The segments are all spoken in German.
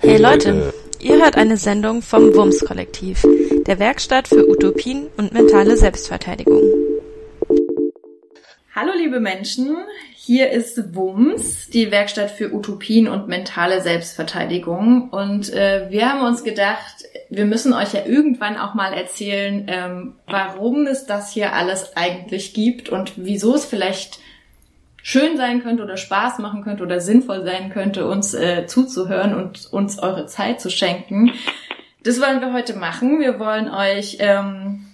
Hey Leute, ihr hört eine Sendung vom WUMS Kollektiv, der Werkstatt für Utopien und mentale Selbstverteidigung. Hallo liebe Menschen, hier ist WUMS, die Werkstatt für Utopien und mentale Selbstverteidigung. Und äh, wir haben uns gedacht, wir müssen euch ja irgendwann auch mal erzählen, ähm, warum es das hier alles eigentlich gibt und wieso es vielleicht schön sein könnte oder Spaß machen könnte oder sinnvoll sein könnte, uns äh, zuzuhören und uns eure Zeit zu schenken. Das wollen wir heute machen. Wir wollen euch, ähm,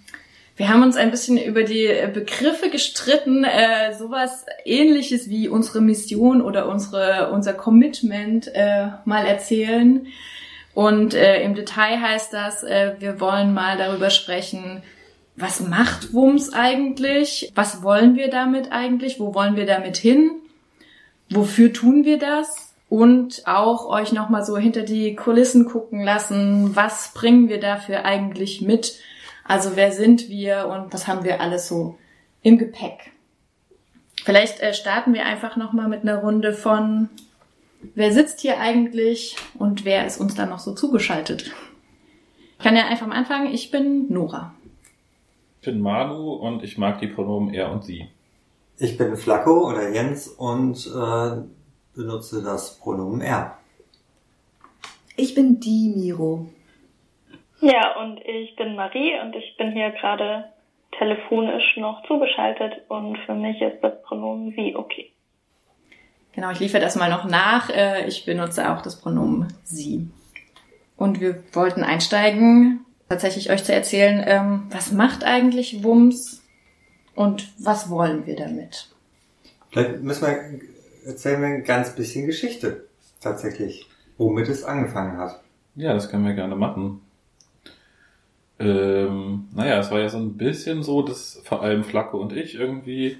wir haben uns ein bisschen über die Begriffe gestritten, äh, sowas ähnliches wie unsere Mission oder unsere, unser Commitment äh, mal erzählen. Und äh, im Detail heißt das, äh, wir wollen mal darüber sprechen, was macht Wums eigentlich? Was wollen wir damit eigentlich? Wo wollen wir damit hin? Wofür tun wir das? Und auch euch nochmal so hinter die Kulissen gucken lassen. Was bringen wir dafür eigentlich mit? Also wer sind wir und was haben wir alles so im Gepäck? Vielleicht äh, starten wir einfach nochmal mit einer Runde von, wer sitzt hier eigentlich und wer ist uns da noch so zugeschaltet? Ich kann ja einfach mal anfangen. Ich bin Nora. Ich bin Manu und ich mag die Pronomen er und sie. Ich bin Flacco oder Jens und äh, benutze das Pronomen er. Ich bin die Miro. Ja, und ich bin Marie und ich bin hier gerade telefonisch noch zugeschaltet und für mich ist das Pronomen sie okay. Genau, ich liefere das mal noch nach. Äh, ich benutze auch das Pronomen sie. Und wir wollten einsteigen tatsächlich euch zu erzählen, ähm, was macht eigentlich Wums und was wollen wir damit. Vielleicht müssen wir, erzählen wir ein ganz bisschen Geschichte, tatsächlich, womit es angefangen hat. Ja, das können wir gerne machen. Ähm, naja, es war ja so ein bisschen so, dass vor allem Flacke und ich irgendwie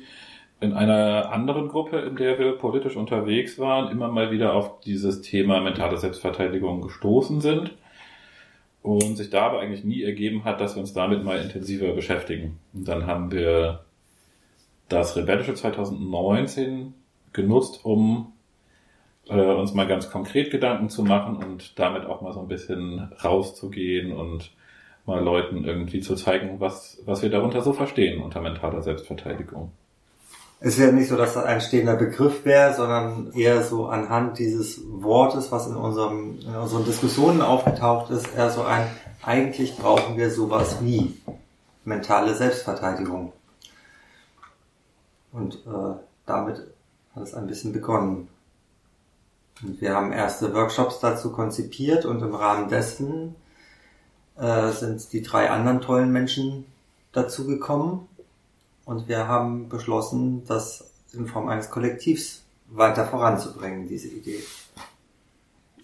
in einer anderen Gruppe, in der wir politisch unterwegs waren, immer mal wieder auf dieses Thema mentale Selbstverteidigung gestoßen sind und sich da aber eigentlich nie ergeben hat, dass wir uns damit mal intensiver beschäftigen. Und dann haben wir das Rebellische 2019 genutzt, um äh, uns mal ganz konkret Gedanken zu machen und damit auch mal so ein bisschen rauszugehen und mal Leuten irgendwie zu zeigen, was, was wir darunter so verstehen unter mentaler Selbstverteidigung. Es ja nicht so, dass das ein stehender Begriff wäre, sondern eher so anhand dieses Wortes, was in, unserem, in unseren Diskussionen aufgetaucht ist, eher so ein, eigentlich brauchen wir sowas wie mentale Selbstverteidigung. Und äh, damit hat es ein bisschen begonnen. Und wir haben erste Workshops dazu konzipiert und im Rahmen dessen äh, sind die drei anderen tollen Menschen dazu gekommen und wir haben beschlossen, das in Form eines Kollektivs weiter voranzubringen, diese Idee.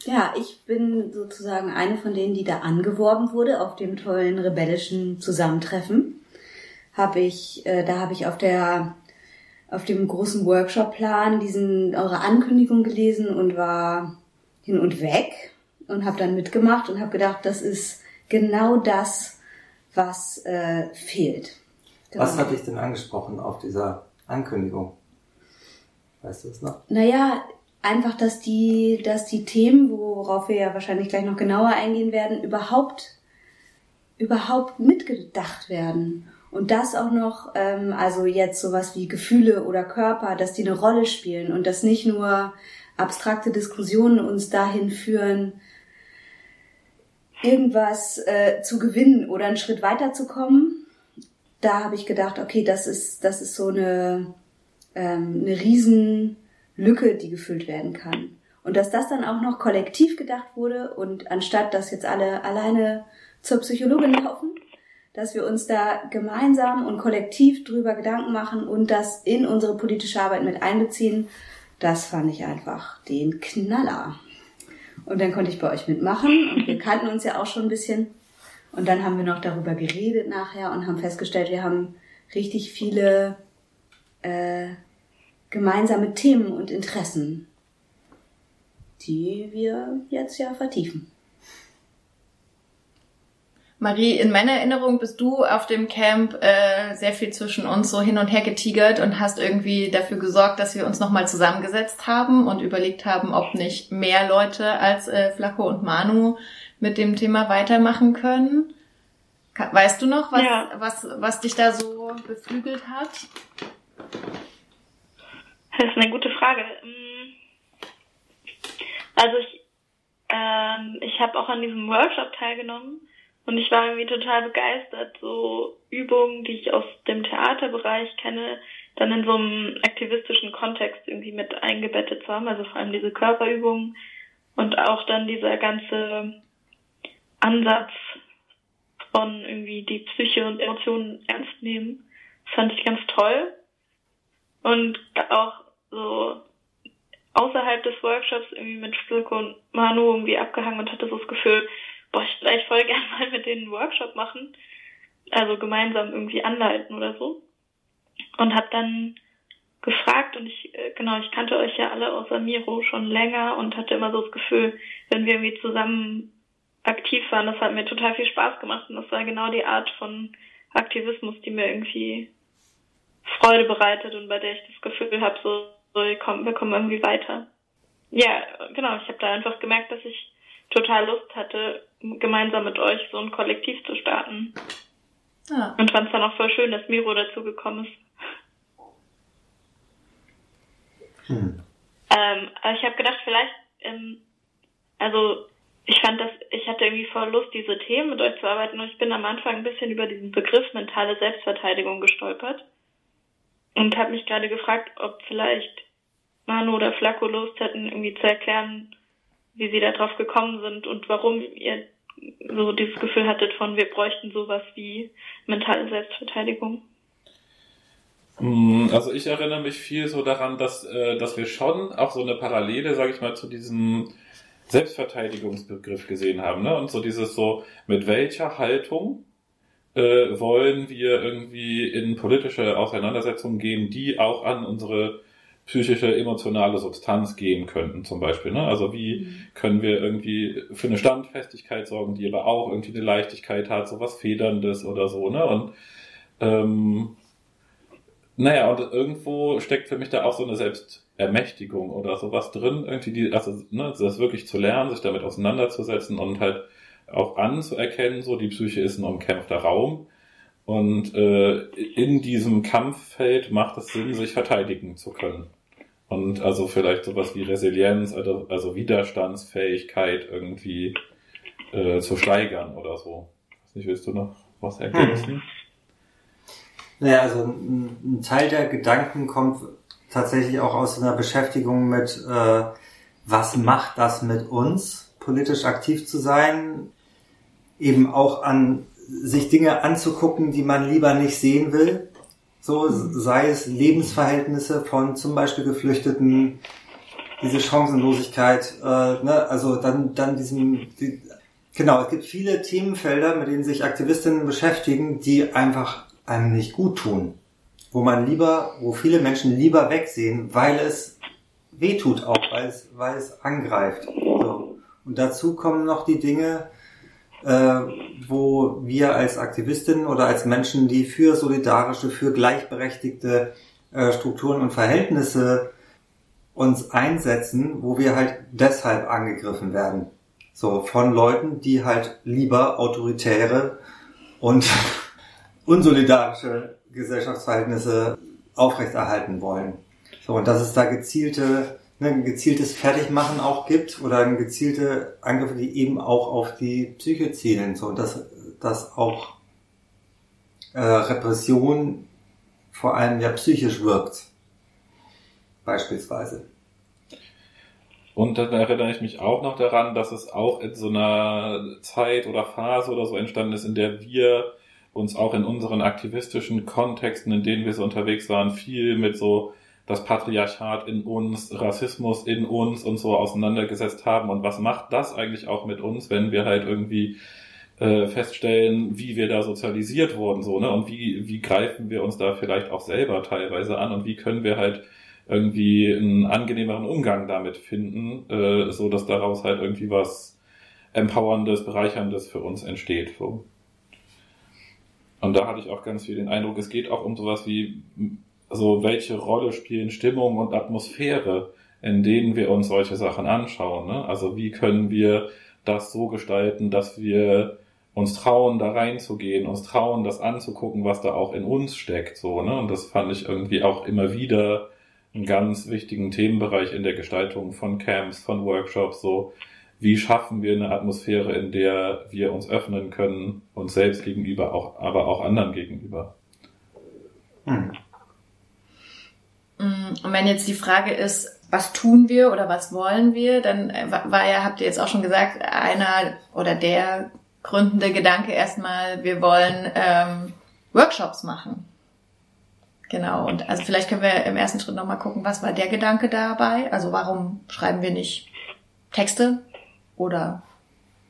Ja, ich bin sozusagen eine von denen, die da angeworben wurde auf dem tollen rebellischen Zusammentreffen. Habe ich, äh, da habe ich auf der auf dem großen Workshopplan diesen eure Ankündigung gelesen und war hin und weg und habe dann mitgemacht und habe gedacht, das ist genau das, was äh, fehlt. Genau. Was hat dich denn angesprochen auf dieser Ankündigung? Weißt du es noch? Naja, einfach, dass die, dass die Themen, worauf wir ja wahrscheinlich gleich noch genauer eingehen werden, überhaupt, überhaupt mitgedacht werden. Und das auch noch, ähm, also jetzt sowas wie Gefühle oder Körper, dass die eine Rolle spielen und dass nicht nur abstrakte Diskussionen uns dahin führen, irgendwas äh, zu gewinnen oder einen Schritt weiterzukommen, da habe ich gedacht, okay, das ist, das ist so eine, ähm, eine Riesenlücke, die gefüllt werden kann. Und dass das dann auch noch kollektiv gedacht wurde und anstatt, dass jetzt alle alleine zur Psychologin laufen, dass wir uns da gemeinsam und kollektiv drüber Gedanken machen und das in unsere politische Arbeit mit einbeziehen, das fand ich einfach den Knaller. Und dann konnte ich bei euch mitmachen und wir kannten uns ja auch schon ein bisschen. Und dann haben wir noch darüber geredet nachher und haben festgestellt, wir haben richtig viele äh, gemeinsame Themen und Interessen, die wir jetzt ja vertiefen. Marie, in meiner Erinnerung bist du auf dem Camp äh, sehr viel zwischen uns so hin und her getigert und hast irgendwie dafür gesorgt, dass wir uns nochmal zusammengesetzt haben und überlegt haben, ob nicht mehr Leute als äh, Flaco und Manu mit dem Thema weitermachen können. Weißt du noch, was, ja. was, was dich da so beflügelt hat? Das ist eine gute Frage. Mm. Also ich, ähm, ich habe auch an diesem Workshop teilgenommen und ich war irgendwie total begeistert, so Übungen, die ich aus dem Theaterbereich kenne, dann in so einem aktivistischen Kontext irgendwie mit eingebettet zu haben. Also vor allem diese Körperübungen und auch dann dieser ganze Ansatz von irgendwie die Psyche und Emotionen ernst nehmen. Das fand ich ganz toll. Und auch so außerhalb des Workshops irgendwie mit Stilke und Manu irgendwie abgehangen und hatte so das Gefühl, boah, ich vielleicht voll gerne mal mit denen einen Workshop machen. Also gemeinsam irgendwie anleiten oder so. Und habe dann gefragt und ich, äh, genau, ich kannte euch ja alle außer Miro schon länger und hatte immer so das Gefühl, wenn wir irgendwie zusammen aktiv waren. Das hat mir total viel Spaß gemacht und das war genau die Art von Aktivismus, die mir irgendwie Freude bereitet und bei der ich das Gefühl habe, so, so wir, kommen, wir kommen irgendwie weiter. Ja, genau, ich habe da einfach gemerkt, dass ich total Lust hatte, gemeinsam mit euch so ein Kollektiv zu starten. Ja. Und fand es dann auch voll schön, dass Miro dazu gekommen ist. Hm. Ähm, aber ich habe gedacht, vielleicht, ähm, also ich fand das, ich hatte irgendwie voll Lust, diese Themen mit euch zu arbeiten und ich bin am Anfang ein bisschen über diesen Begriff mentale Selbstverteidigung gestolpert und habe mich gerade gefragt, ob vielleicht Manu oder Flacco Lust hätten, irgendwie zu erklären, wie sie da drauf gekommen sind und warum ihr so dieses Gefühl hattet von, wir bräuchten sowas wie mentale Selbstverteidigung. Mm, also ich erinnere mich viel so daran, dass, äh, dass wir schon auch so eine Parallele, sage ich mal, zu diesem Selbstverteidigungsbegriff gesehen haben. Ne? Und so dieses so, mit welcher Haltung äh, wollen wir irgendwie in politische Auseinandersetzungen gehen, die auch an unsere psychische, emotionale Substanz gehen könnten, zum Beispiel. Ne? Also wie mhm. können wir irgendwie für eine Standfestigkeit sorgen, die aber auch irgendwie eine Leichtigkeit hat, so was Federndes oder so, ne? Und ähm, naja, und irgendwo steckt für mich da auch so eine Selbstermächtigung oder sowas drin, irgendwie die, also ne, das wirklich zu lernen, sich damit auseinanderzusetzen und halt auch anzuerkennen, so die Psyche ist ein umkämpfter Raum und äh, in diesem Kampffeld macht es Sinn, sich verteidigen zu können. Und also vielleicht sowas wie Resilienz, also, also Widerstandsfähigkeit irgendwie äh, zu steigern oder so. Weiß nicht, willst du noch was ergänzen? Hm. Naja, also ein, ein, Teil der Gedanken kommt tatsächlich auch aus einer Beschäftigung mit, äh, was macht das mit uns, politisch aktiv zu sein, eben auch an sich Dinge anzugucken, die man lieber nicht sehen will. So sei es Lebensverhältnisse von zum Beispiel Geflüchteten, diese Chancenlosigkeit, äh, ne, also dann, dann diesem, die, genau, es gibt viele Themenfelder, mit denen sich Aktivistinnen beschäftigen, die einfach einem nicht gut tun. Wo man lieber, wo viele Menschen lieber wegsehen, weil es wehtut auch, weil es, weil es angreift. So. Und dazu kommen noch die Dinge, äh, wo wir als Aktivistinnen oder als Menschen, die für solidarische, für gleichberechtigte äh, Strukturen und Verhältnisse uns einsetzen, wo wir halt deshalb angegriffen werden. So, von Leuten, die halt lieber autoritäre und unsolidarische Gesellschaftsverhältnisse aufrechterhalten wollen. So, und dass es da gezielte, ne, ein gezieltes Fertigmachen auch gibt oder gezielte Angriffe, die eben auch auf die Psyche zielen. So, dass, dass auch äh, Repression vor allem ja psychisch wirkt. Beispielsweise. Und dann erinnere ich mich auch noch daran, dass es auch in so einer Zeit oder Phase oder so entstanden ist, in der wir uns auch in unseren aktivistischen Kontexten, in denen wir so unterwegs waren, viel mit so das Patriarchat in uns, Rassismus in uns und so auseinandergesetzt haben. Und was macht das eigentlich auch mit uns, wenn wir halt irgendwie äh, feststellen, wie wir da sozialisiert wurden, so, ne? Und wie, wie greifen wir uns da vielleicht auch selber teilweise an und wie können wir halt irgendwie einen angenehmeren Umgang damit finden, äh, so dass daraus halt irgendwie was Empowerndes, Bereicherndes für uns entsteht. So. Und da hatte ich auch ganz viel den Eindruck, es geht auch um sowas wie, also welche Rolle spielen Stimmung und Atmosphäre, in denen wir uns solche Sachen anschauen. Ne? Also wie können wir das so gestalten, dass wir uns trauen, da reinzugehen, uns trauen, das anzugucken, was da auch in uns steckt, so, ne? Und das fand ich irgendwie auch immer wieder einen ganz wichtigen Themenbereich in der Gestaltung von Camps, von Workshops, so. Wie schaffen wir eine Atmosphäre, in der wir uns öffnen können, uns selbst gegenüber, auch, aber auch anderen gegenüber? Hm. Und wenn jetzt die Frage ist, was tun wir oder was wollen wir, dann äh, war ja, habt ihr jetzt auch schon gesagt, einer oder der gründende Gedanke erstmal, wir wollen ähm, Workshops machen. Genau, und also vielleicht können wir im ersten Schritt nochmal gucken, was war der Gedanke dabei? Also warum schreiben wir nicht Texte oder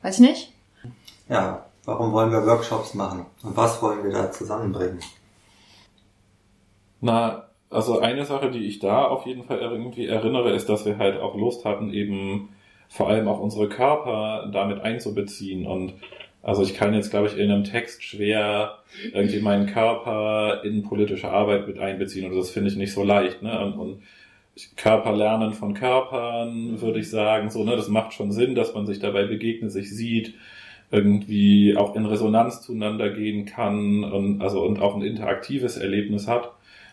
weiß ich nicht? Ja, warum wollen wir Workshops machen und was wollen wir da zusammenbringen? Na, also eine Sache, die ich da auf jeden Fall irgendwie erinnere, ist, dass wir halt auch Lust hatten, eben vor allem auch unsere Körper damit einzubeziehen. Und also ich kann jetzt, glaube ich, in einem Text schwer irgendwie meinen Körper in politische Arbeit mit einbeziehen. Und das finde ich nicht so leicht. Ne? Und, und Körper lernen von Körpern, würde ich sagen. So, ne, das macht schon Sinn, dass man sich dabei begegnet, sich sieht, irgendwie auch in Resonanz zueinander gehen kann und also und auch ein interaktives Erlebnis hat.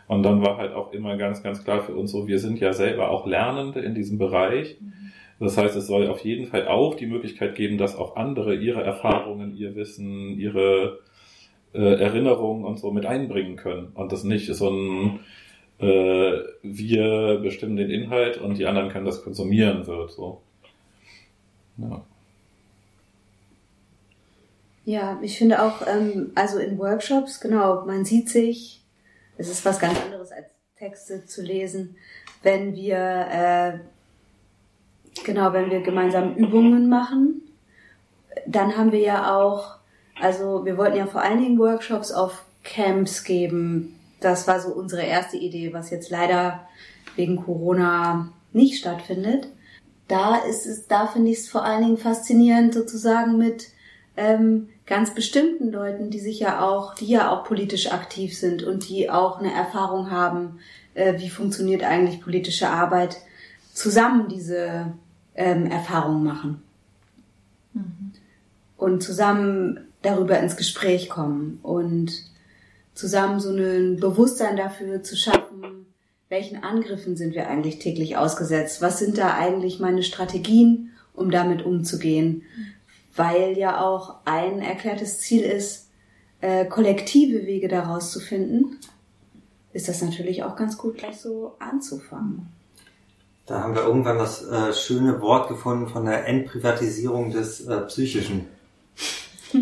Und dann war halt auch immer ganz, ganz klar für uns so, wir sind ja selber auch Lernende in diesem Bereich. Das heißt, es soll auf jeden Fall auch die Möglichkeit geben, dass auch andere ihre Erfahrungen, ihr Wissen, ihre äh, Erinnerungen und so mit einbringen können. Und das nicht so ein, äh, wir bestimmen den Inhalt und die anderen können das konsumieren wird. So. Ja. Ja, ich finde auch, ähm, also in Workshops, genau, man sieht sich, es ist was ganz anderes als Texte zu lesen, wenn wir äh, genau, wenn wir gemeinsam Übungen machen, dann haben wir ja auch, also wir wollten ja vor allen Dingen Workshops auf Camps geben. Das war so unsere erste Idee, was jetzt leider wegen Corona nicht stattfindet. Da ist es, da finde ich es vor allen Dingen faszinierend sozusagen mit ähm, ganz bestimmten Leuten, die sich ja auch, die ja auch politisch aktiv sind und die auch eine Erfahrung haben, äh, wie funktioniert eigentlich politische Arbeit, zusammen diese ähm, Erfahrung machen. Mhm. Und zusammen darüber ins Gespräch kommen und zusammen so ein Bewusstsein dafür zu schaffen, welchen Angriffen sind wir eigentlich täglich ausgesetzt? Was sind da eigentlich meine Strategien, um damit umzugehen? weil ja auch ein erklärtes Ziel ist, äh, kollektive Wege daraus zu finden, ist das natürlich auch ganz gut, gleich so anzufangen. Da haben wir irgendwann das äh, schöne Wort gefunden von der Entprivatisierung des äh, Psychischen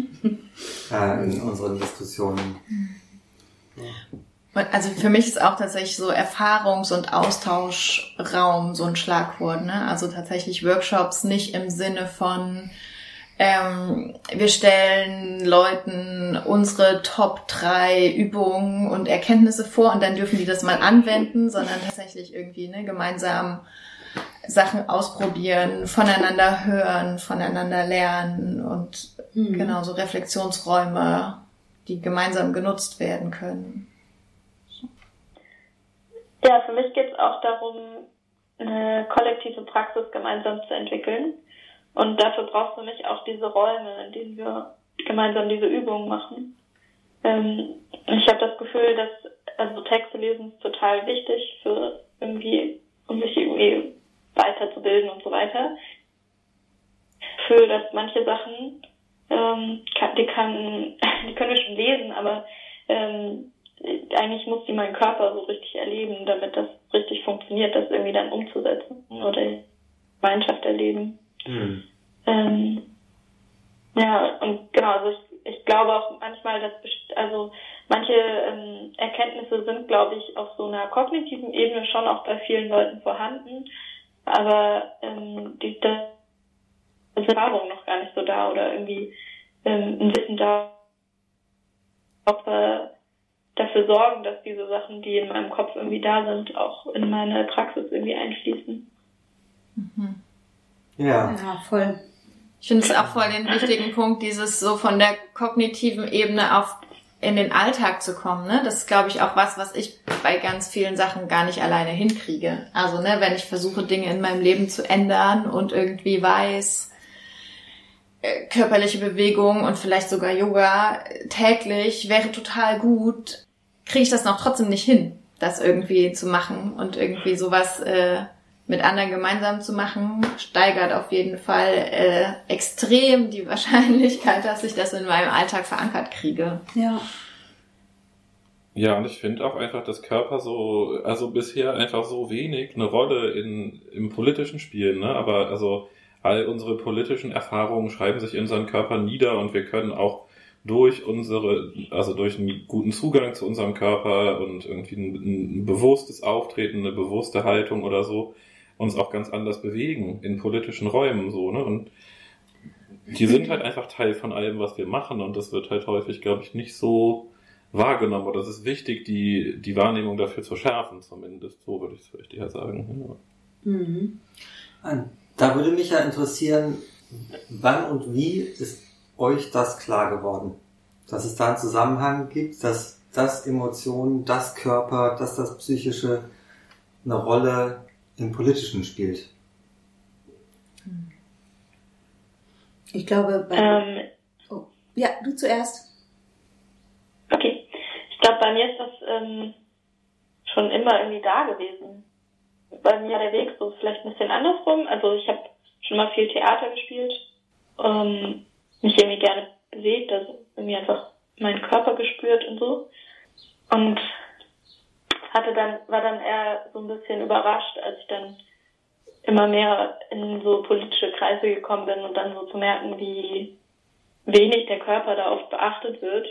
äh, in unseren Diskussionen. Also für mich ist auch tatsächlich so Erfahrungs- und Austauschraum so ein Schlagwort. Ne? Also tatsächlich Workshops nicht im Sinne von ähm, wir stellen Leuten unsere Top 3 Übungen und Erkenntnisse vor und dann dürfen die das mal anwenden, sondern tatsächlich irgendwie ne, gemeinsam Sachen ausprobieren, voneinander hören, voneinander lernen und mhm. genau so Reflexionsräume, die gemeinsam genutzt werden können. Ja, für mich geht es auch darum, eine kollektive Praxis gemeinsam zu entwickeln. Und dafür braucht es nämlich auch diese Räume, in denen wir gemeinsam diese Übungen machen. Ähm, ich habe das Gefühl, dass also Texte lesen ist total wichtig für irgendwie, um sich irgendwie weiterzubilden und so weiter. Für dass manche Sachen, ähm, kann, die kann, die können wir schon lesen, aber ähm, eigentlich muss die mein Körper so richtig erleben, damit das richtig funktioniert, das irgendwie dann umzusetzen oder Gemeinschaft erleben. Mhm. Ähm, ja, und genau, also ich, ich glaube auch manchmal, dass also manche ähm, Erkenntnisse sind, glaube ich, auf so einer kognitiven Ebene schon auch bei vielen Leuten vorhanden, aber ähm, die das Erfahrung noch gar nicht so da oder irgendwie ähm, ein Wissen da, ob wir dafür sorgen, dass diese Sachen, die in meinem Kopf irgendwie da sind, auch in meine Praxis irgendwie einfließen. Mhm. Ja. Ja, voll. Ich finde es auch voll den wichtigen Punkt, dieses so von der kognitiven Ebene auf in den Alltag zu kommen, ne? Das ist, glaube ich, auch was, was ich bei ganz vielen Sachen gar nicht alleine hinkriege. Also, ne, wenn ich versuche, Dinge in meinem Leben zu ändern und irgendwie weiß, äh, körperliche Bewegung und vielleicht sogar Yoga täglich wäre total gut, kriege ich das noch trotzdem nicht hin, das irgendwie zu machen und irgendwie sowas äh, mit anderen gemeinsam zu machen, steigert auf jeden Fall äh, extrem die Wahrscheinlichkeit, dass ich das in meinem Alltag verankert kriege. Ja. Ja, und ich finde auch einfach, dass Körper so, also bisher einfach so wenig eine Rolle in, im politischen spielen, ne? Aber also all unsere politischen Erfahrungen schreiben sich in unseren Körper nieder und wir können auch durch unsere, also durch einen guten Zugang zu unserem Körper und irgendwie ein, ein bewusstes Auftreten, eine bewusste Haltung oder so, uns auch ganz anders bewegen in politischen Räumen so, ne? Und die sind halt einfach Teil von allem, was wir machen und das wird halt häufig, glaube ich, nicht so wahrgenommen oder es ist wichtig, die, die Wahrnehmung dafür zu schärfen, zumindest. So würde ich es vielleicht eher sagen. Ja. Mhm. Da würde mich ja interessieren, wann und wie ist euch das klar geworden? Dass es da einen Zusammenhang gibt, dass das Emotionen, das Körper, dass das Psychische eine Rolle im Politischen spielt. Ich glaube, bei, Ähm, oh, ja, du zuerst. okay. Ich glaube, bei mir ist das ähm, schon immer irgendwie da gewesen. Bei mir der Weg so vielleicht ein bisschen andersrum. Also ich habe schon mal viel Theater gespielt, ähm, mich irgendwie gerne bewegt, also irgendwie einfach meinen Körper gespürt und so. Und hatte dann, war dann eher so ein bisschen überrascht, als ich dann immer mehr in so politische Kreise gekommen bin und dann so zu merken, wie wenig der Körper da oft beachtet wird.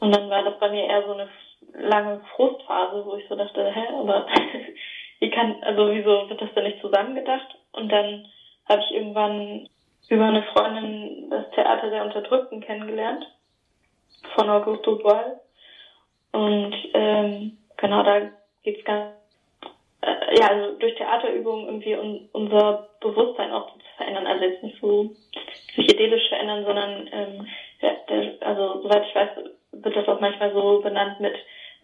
Und dann war das bei mir eher so eine lange Frustphase, wo ich so dachte, hä, aber wie kann, also wieso wird das denn nicht zusammengedacht? Und dann habe ich irgendwann über eine Freundin das Theater der Unterdrückten kennengelernt von Augusto Boal. Und ähm, genau, da geht's ganz äh, ja, also durch Theaterübungen irgendwie un, unser Bewusstsein auch zu verändern. Also jetzt nicht so sich idyllisch verändern, sondern ähm, ja, der, also soweit ich weiß, wird das auch manchmal so benannt mit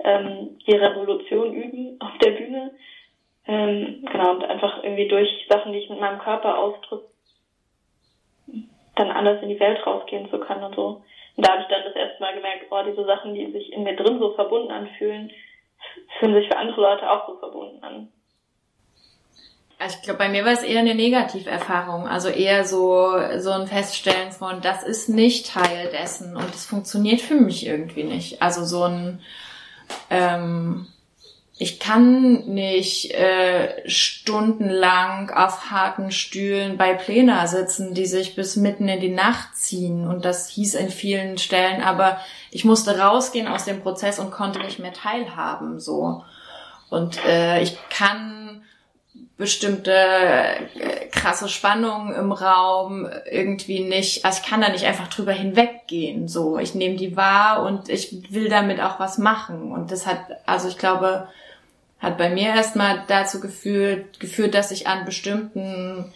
ähm, die Revolution üben auf der Bühne. Ähm, genau, und einfach irgendwie durch Sachen, die ich mit meinem Körper ausdrücke, dann anders in die Welt rausgehen zu können und so. Und da habe ich dann das erste Mal gemerkt, oh, diese Sachen, die sich in mir drin so verbunden anfühlen, fühlen sich für andere Leute auch so verbunden an. Also ich glaube, bei mir war es eher eine Negativerfahrung. Also eher so, so ein Feststellen von, das ist nicht Teil dessen und das funktioniert für mich irgendwie nicht. Also so ein, ähm, ich kann nicht äh, stundenlang auf harten Stühlen bei Plena sitzen, die sich bis mitten in die Nacht ziehen. Und das hieß in vielen Stellen, aber ich musste rausgehen aus dem Prozess und konnte nicht mehr teilhaben. So. Und äh, ich kann bestimmte äh, krasse Spannungen im Raum irgendwie nicht, also ich kann da nicht einfach drüber hinweggehen, so. Ich nehme die wahr und ich will damit auch was machen und das hat, also ich glaube, hat bei mir erstmal dazu geführt, geführt, dass ich an bestimmten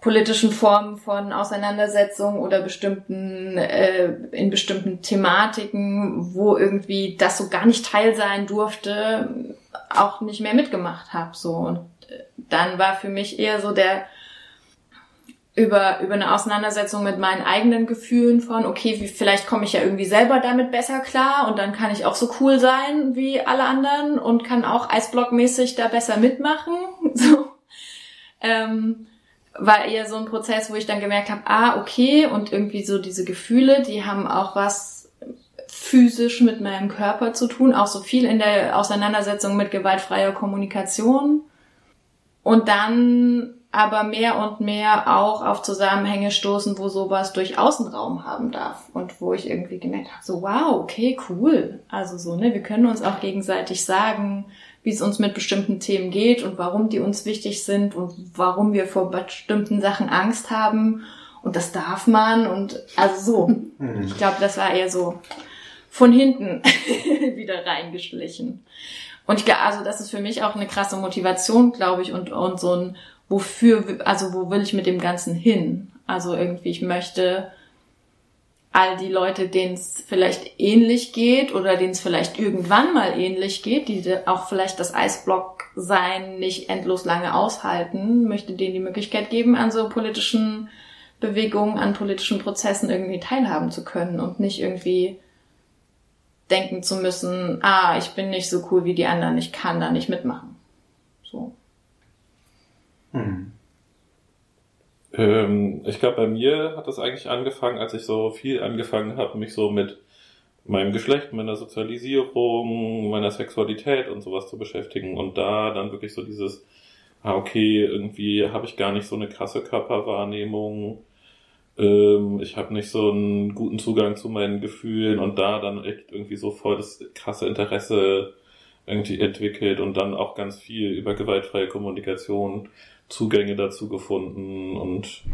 politischen Formen von Auseinandersetzungen oder bestimmten äh, in bestimmten Thematiken, wo irgendwie das so gar nicht Teil sein durfte, auch nicht mehr mitgemacht habe so. Und dann war für mich eher so der über über eine Auseinandersetzung mit meinen eigenen Gefühlen von okay, wie, vielleicht komme ich ja irgendwie selber damit besser klar und dann kann ich auch so cool sein wie alle anderen und kann auch Eisblockmäßig da besser mitmachen so ähm, war eher so ein Prozess, wo ich dann gemerkt habe, ah, okay, und irgendwie so diese Gefühle, die haben auch was physisch mit meinem Körper zu tun, auch so viel in der Auseinandersetzung mit gewaltfreier Kommunikation. Und dann aber mehr und mehr auch auf Zusammenhänge stoßen, wo sowas durch Außenraum haben darf. Und wo ich irgendwie gemerkt habe, so wow, okay, cool. Also so, ne, wir können uns auch gegenseitig sagen, wie es uns mit bestimmten Themen geht und warum die uns wichtig sind und warum wir vor bestimmten Sachen Angst haben. Und das darf man und also so. Ich glaube, das war eher so von hinten wieder reingeschlichen. Und ich also das ist für mich auch eine krasse Motivation, glaube ich, und, und so ein, wofür, also wo will ich mit dem Ganzen hin? Also irgendwie, ich möchte all die Leute, denen es vielleicht ähnlich geht oder denen es vielleicht irgendwann mal ähnlich geht, die auch vielleicht das Eisblock sein nicht endlos lange aushalten, möchte denen die Möglichkeit geben, an so politischen Bewegungen, an politischen Prozessen irgendwie teilhaben zu können und nicht irgendwie denken zu müssen, ah, ich bin nicht so cool wie die anderen, ich kann da nicht mitmachen. So. Hm. Ähm, ich glaube, bei mir hat das eigentlich angefangen, als ich so viel angefangen habe, mich so mit meinem Geschlecht, meiner Sozialisierung, meiner Sexualität und sowas zu beschäftigen und da dann wirklich so dieses, ah, okay, irgendwie habe ich gar nicht so eine krasse Körperwahrnehmung, ähm, ich habe nicht so einen guten Zugang zu meinen Gefühlen und da dann echt irgendwie so voll das krasse Interesse irgendwie entwickelt und dann auch ganz viel über gewaltfreie Kommunikation Zugänge dazu gefunden und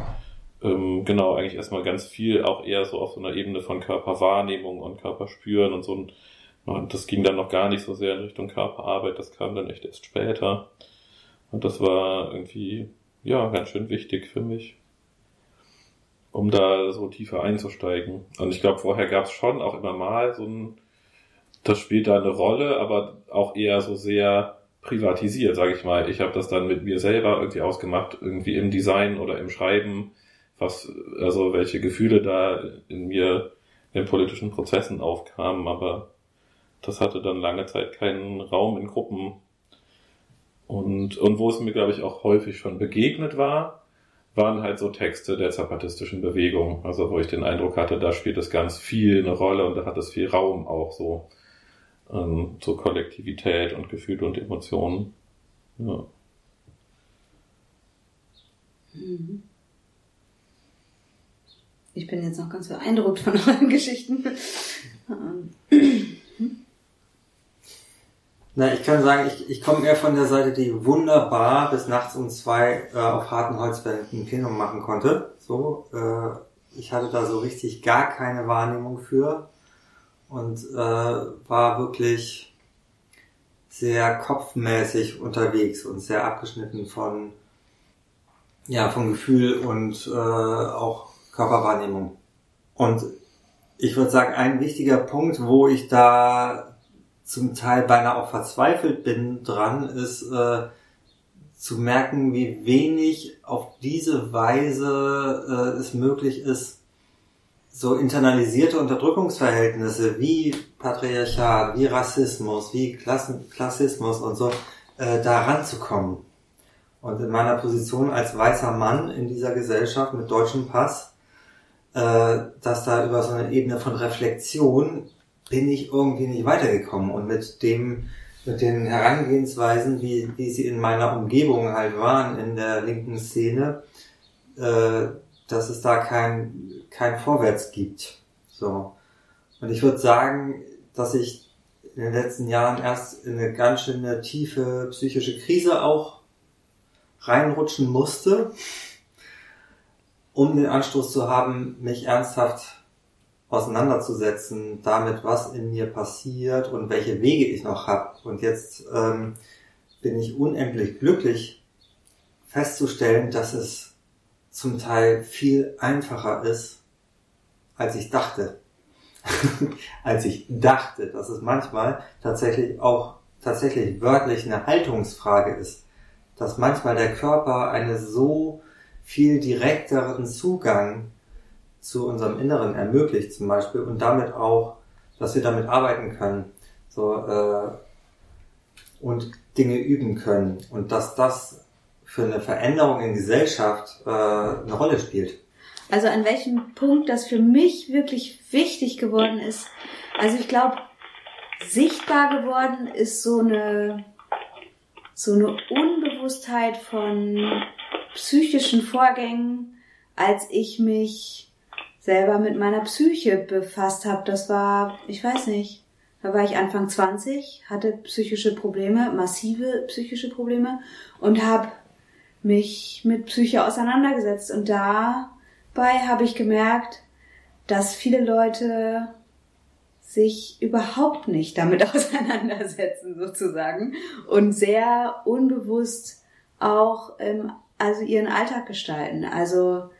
ähm, genau, eigentlich erstmal ganz viel auch eher so auf so einer Ebene von Körperwahrnehmung und Körperspüren und so. Und das ging dann noch gar nicht so sehr in Richtung Körperarbeit, das kam dann echt erst später. Und das war irgendwie, ja, ganz schön wichtig für mich, um da so tiefer einzusteigen. Und ich glaube, vorher gab es schon auch immer mal so ein, das spielt da eine Rolle, aber auch eher so sehr privatisiert, sage ich mal. Ich habe das dann mit mir selber irgendwie ausgemacht, irgendwie im Design oder im Schreiben, was, also welche Gefühle da in mir in politischen Prozessen aufkamen, aber das hatte dann lange Zeit keinen Raum in Gruppen. Und, und wo es mir, glaube ich, auch häufig schon begegnet war, waren halt so Texte der zapatistischen Bewegung. Also wo ich den Eindruck hatte, da spielt es ganz viel eine Rolle und da hat es viel Raum auch so ähm, zur Kollektivität und Gefühle und Emotionen. Ja. Ich bin jetzt noch ganz beeindruckt von euren Geschichten. Na, ich kann sagen, ich, ich komme eher von der Seite, die wunderbar bis nachts um zwei äh, auf harten Holzbänden ein Plenum machen konnte. So, äh, ich hatte da so richtig gar keine Wahrnehmung für und äh, war wirklich sehr kopfmäßig unterwegs und sehr abgeschnitten von ja von Gefühl und äh, auch Körperwahrnehmung. Und ich würde sagen, ein wichtiger Punkt, wo ich da zum Teil beinahe auch verzweifelt bin dran, ist äh, zu merken, wie wenig auf diese Weise äh, es möglich ist, so internalisierte Unterdrückungsverhältnisse wie Patriarchat, wie Rassismus, wie Klassen, Klassismus und so äh, da ranzukommen. Und in meiner Position als weißer Mann in dieser Gesellschaft mit deutschem Pass, äh, dass da über so eine Ebene von Reflexion bin ich irgendwie nicht weitergekommen. Und mit dem, mit den Herangehensweisen, wie, wie sie in meiner Umgebung halt waren, in der linken Szene, äh, dass es da kein, kein Vorwärts gibt. So. Und ich würde sagen, dass ich in den letzten Jahren erst in eine ganz schöne tiefe psychische Krise auch reinrutschen musste, um den Anstoß zu haben, mich ernsthaft auseinanderzusetzen damit, was in mir passiert und welche Wege ich noch habe. Und jetzt ähm, bin ich unendlich glücklich festzustellen, dass es zum Teil viel einfacher ist, als ich dachte. als ich dachte, dass es manchmal tatsächlich auch tatsächlich wörtlich eine Haltungsfrage ist. Dass manchmal der Körper einen so viel direkteren Zugang zu unserem Inneren ermöglicht zum Beispiel und damit auch, dass wir damit arbeiten können so äh, und Dinge üben können und dass das für eine Veränderung in Gesellschaft äh, eine Rolle spielt? Also an welchem Punkt das für mich wirklich wichtig geworden ist. Also ich glaube, sichtbar geworden ist so eine so eine Unbewusstheit von psychischen Vorgängen, als ich mich selber mit meiner Psyche befasst habe. Das war, ich weiß nicht, da war ich Anfang 20, hatte psychische Probleme, massive psychische Probleme und habe mich mit Psyche auseinandergesetzt und dabei habe ich gemerkt, dass viele Leute sich überhaupt nicht damit auseinandersetzen sozusagen und sehr unbewusst auch ähm, also ihren Alltag gestalten. Also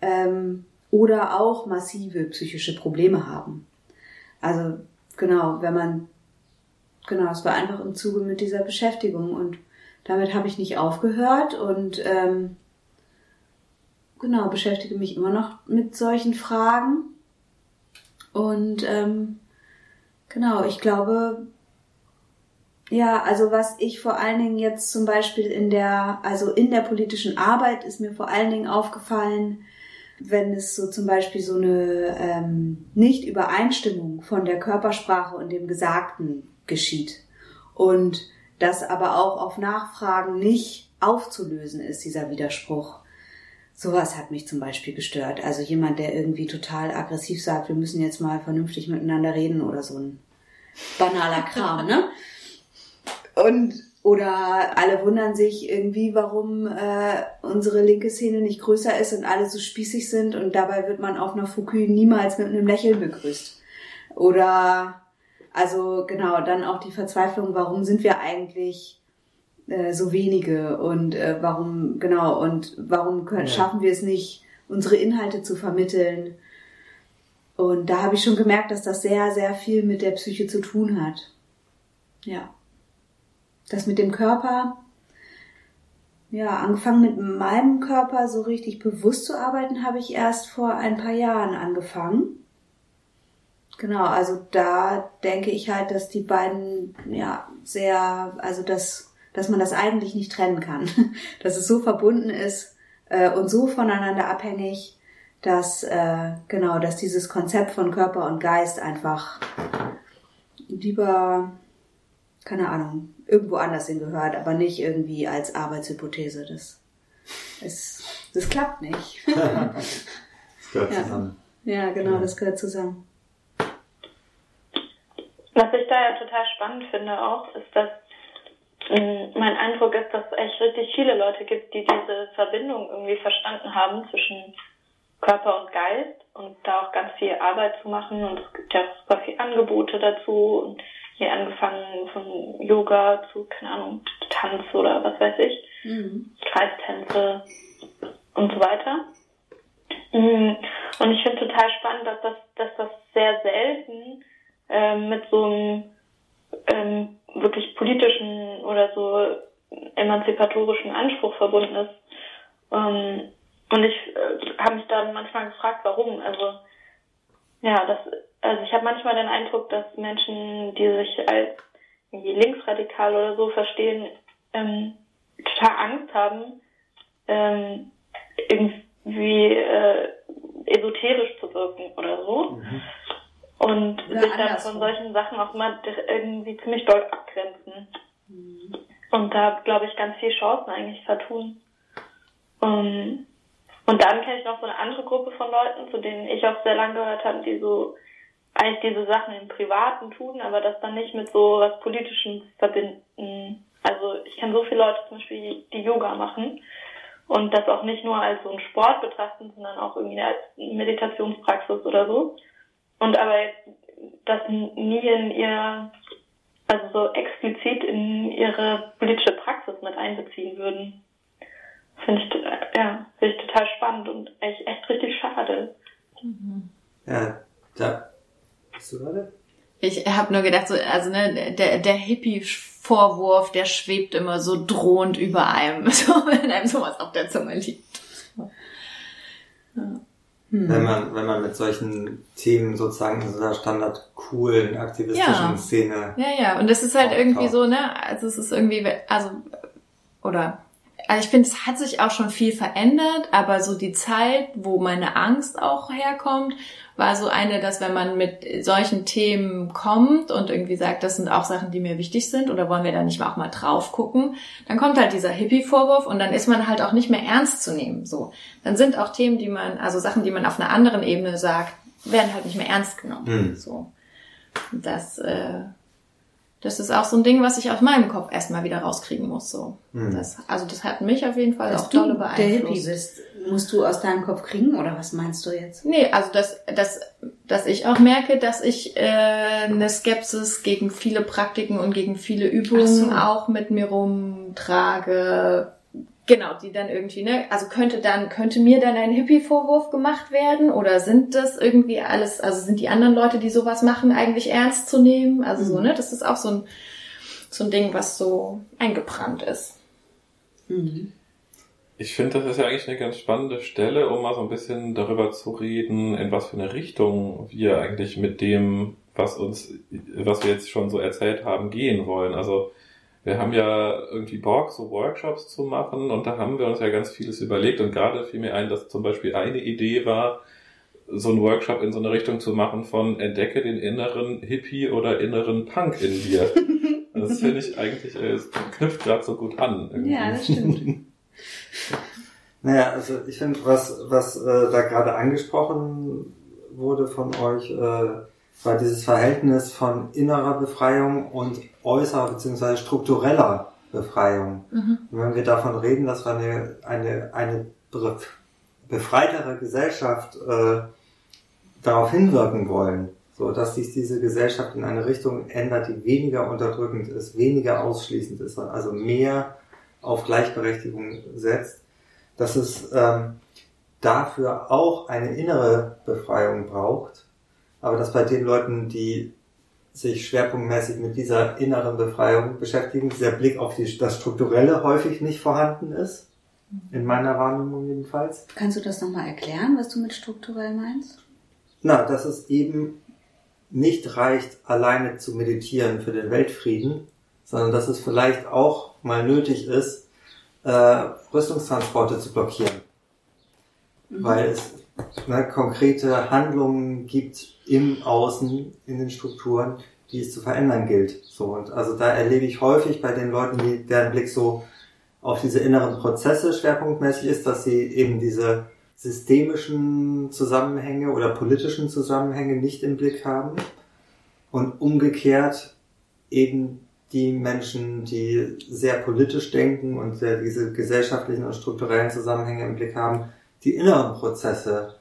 ähm, oder auch massive psychische Probleme haben. Also genau, wenn man, genau, es war einfach im Zuge mit dieser Beschäftigung und damit habe ich nicht aufgehört und ähm, genau, beschäftige mich immer noch mit solchen Fragen. Und ähm, genau, ich glaube, ja, also was ich vor allen Dingen jetzt zum Beispiel in der, also in der politischen Arbeit ist mir vor allen Dingen aufgefallen, wenn es so zum Beispiel so eine ähm, Nicht-Übereinstimmung von der Körpersprache und dem Gesagten geschieht und das aber auch auf Nachfragen nicht aufzulösen ist, dieser Widerspruch. Sowas hat mich zum Beispiel gestört. Also jemand, der irgendwie total aggressiv sagt, wir müssen jetzt mal vernünftig miteinander reden oder so ein banaler Kram, ne? Und oder alle wundern sich irgendwie, warum äh, unsere linke Szene nicht größer ist und alle so spießig sind und dabei wird man auf einer Foucault niemals mit einem Lächeln begrüßt. Oder also genau, dann auch die Verzweiflung, warum sind wir eigentlich äh, so wenige und äh, warum genau und warum können, ja. schaffen wir es nicht, unsere Inhalte zu vermitteln? Und da habe ich schon gemerkt, dass das sehr, sehr viel mit der Psyche zu tun hat. Ja. Das mit dem Körper, ja, angefangen mit meinem Körper so richtig bewusst zu arbeiten, habe ich erst vor ein paar Jahren angefangen. Genau, also da denke ich halt, dass die beiden, ja, sehr, also dass, dass man das eigentlich nicht trennen kann. dass es so verbunden ist äh, und so voneinander abhängig, dass, äh, genau, dass dieses Konzept von Körper und Geist einfach lieber, keine Ahnung, irgendwo anders hingehört, aber nicht irgendwie als Arbeitshypothese. Das, das, das klappt nicht. das gehört ja. zusammen. Ja, genau, das gehört zusammen. Was ich da ja total spannend finde auch, ist, dass hm, mein Eindruck ist, dass es echt richtig viele Leute gibt, die diese Verbindung irgendwie verstanden haben zwischen Körper und Geist und da auch ganz viel Arbeit zu machen und es gibt ja auch super viele Angebote dazu und hier angefangen von Yoga zu, keine Ahnung, Tanz oder was weiß ich, mhm. Kreistänze und so weiter. Mhm. Und ich finde total spannend, dass das, dass das sehr selten ähm, mit so einem ähm, wirklich politischen oder so emanzipatorischen Anspruch verbunden ist. Ähm, und ich äh, habe mich dann manchmal gefragt, warum. Also ja, das also ich habe manchmal den Eindruck, dass Menschen, die sich als linksradikal oder so verstehen, ähm, total Angst haben, ähm, irgendwie äh, esoterisch zu wirken oder so. Mhm. Und oder sich dann von solchen Sachen auch mal irgendwie ziemlich doll abgrenzen. Mhm. Und da, glaube ich, ganz viel Chancen eigentlich vertun. Um, und dann kenne ich noch so eine andere Gruppe von Leuten, zu denen ich auch sehr lange gehört habe, die so eigentlich diese Sachen im Privaten tun, aber das dann nicht mit so was Politischem verbinden. Also ich kenne so viele Leute zum Beispiel, die Yoga machen und das auch nicht nur als so einen Sport betrachten, sondern auch irgendwie als Meditationspraxis oder so. Und aber das nie in ihr, also so explizit in ihre politische Praxis mit einbeziehen würden. Finde ich, ja, finde ich total spannend und echt, echt richtig schade. Mhm. Ja, da bist du gerade? Ich habe nur gedacht, so, also ne, der, der Hippie-Vorwurf, der schwebt immer so drohend über einem, so, wenn einem sowas auf der Zunge liegt. Ja. Hm. Wenn man, wenn man mit solchen Themen sozusagen in so einer standard coolen aktivistischen ja. Szene. Ja, ja. Und das ist halt irgendwie so, ne, also es ist irgendwie, also, oder also ich finde, es hat sich auch schon viel verändert, aber so die Zeit, wo meine Angst auch herkommt, war so eine, dass wenn man mit solchen Themen kommt und irgendwie sagt, das sind auch Sachen, die mir wichtig sind oder wollen wir da nicht mal auch mal drauf gucken, dann kommt halt dieser Hippie-Vorwurf und dann ist man halt auch nicht mehr ernst zu nehmen. So, dann sind auch Themen, die man, also Sachen, die man auf einer anderen Ebene sagt, werden halt nicht mehr ernst genommen. Mhm. So, das äh, das ist auch so ein Ding, was ich aus meinem Kopf erstmal wieder rauskriegen muss. So. Mhm. Das, also das hat mich auf jeden Fall dass auch dolle beeinflusst. Der Hippie bist, musst du aus deinem Kopf kriegen oder was meinst du jetzt? Nee, also dass, dass, dass ich auch merke, dass ich äh, eine Skepsis gegen viele Praktiken und gegen viele Übungen so. auch mit mir rumtrage, Genau, die dann irgendwie, ne, also könnte dann, könnte mir dann ein Hippie-Vorwurf gemacht werden oder sind das irgendwie alles, also sind die anderen Leute, die sowas machen, eigentlich ernst zu nehmen? Also so, ne, das ist auch so ein, so ein Ding, was so eingebrannt ist. Mhm. Ich finde, das ist ja eigentlich eine ganz spannende Stelle, um mal so ein bisschen darüber zu reden, in was für eine Richtung wir eigentlich mit dem, was uns, was wir jetzt schon so erzählt haben, gehen wollen. Also wir haben ja irgendwie Bock, so Workshops zu machen und da haben wir uns ja ganz vieles überlegt und gerade fiel mir ein, dass zum Beispiel eine Idee war, so einen Workshop in so eine Richtung zu machen von entdecke den inneren Hippie oder inneren Punk in dir. Das finde ich eigentlich, äh, es knüpft gerade so gut an. Irgendwie. Ja, das stimmt. Naja, also ich finde, was, was äh, da gerade angesprochen wurde von euch, äh, war dieses Verhältnis von innerer Befreiung und äußerer bzw. struktureller Befreiung. Mhm. Wenn wir davon reden, dass wir eine, eine, eine befreitere Gesellschaft äh, darauf hinwirken wollen, so dass sich diese Gesellschaft in eine Richtung ändert, die weniger unterdrückend ist, weniger ausschließend ist, also mehr auf Gleichberechtigung setzt, dass es ähm, dafür auch eine innere Befreiung braucht, aber dass bei den Leuten, die sich schwerpunktmäßig mit dieser inneren Befreiung beschäftigen, dieser Blick auf die, das Strukturelle häufig nicht vorhanden ist. In meiner Wahrnehmung jedenfalls. Kannst du das nochmal erklären, was du mit strukturell meinst? Na, dass es eben nicht reicht, alleine zu meditieren für den Weltfrieden, sondern dass es vielleicht auch mal nötig ist, äh, Rüstungstransporte zu blockieren. Mhm. Weil es ne, konkrete Handlungen gibt im Außen, in den Strukturen, die es zu verändern gilt. So, und also da erlebe ich häufig bei den Leuten, die, deren Blick so auf diese inneren Prozesse schwerpunktmäßig ist, dass sie eben diese systemischen Zusammenhänge oder politischen Zusammenhänge nicht im Blick haben und umgekehrt eben die Menschen, die sehr politisch denken und sehr diese gesellschaftlichen und strukturellen Zusammenhänge im Blick haben, die inneren Prozesse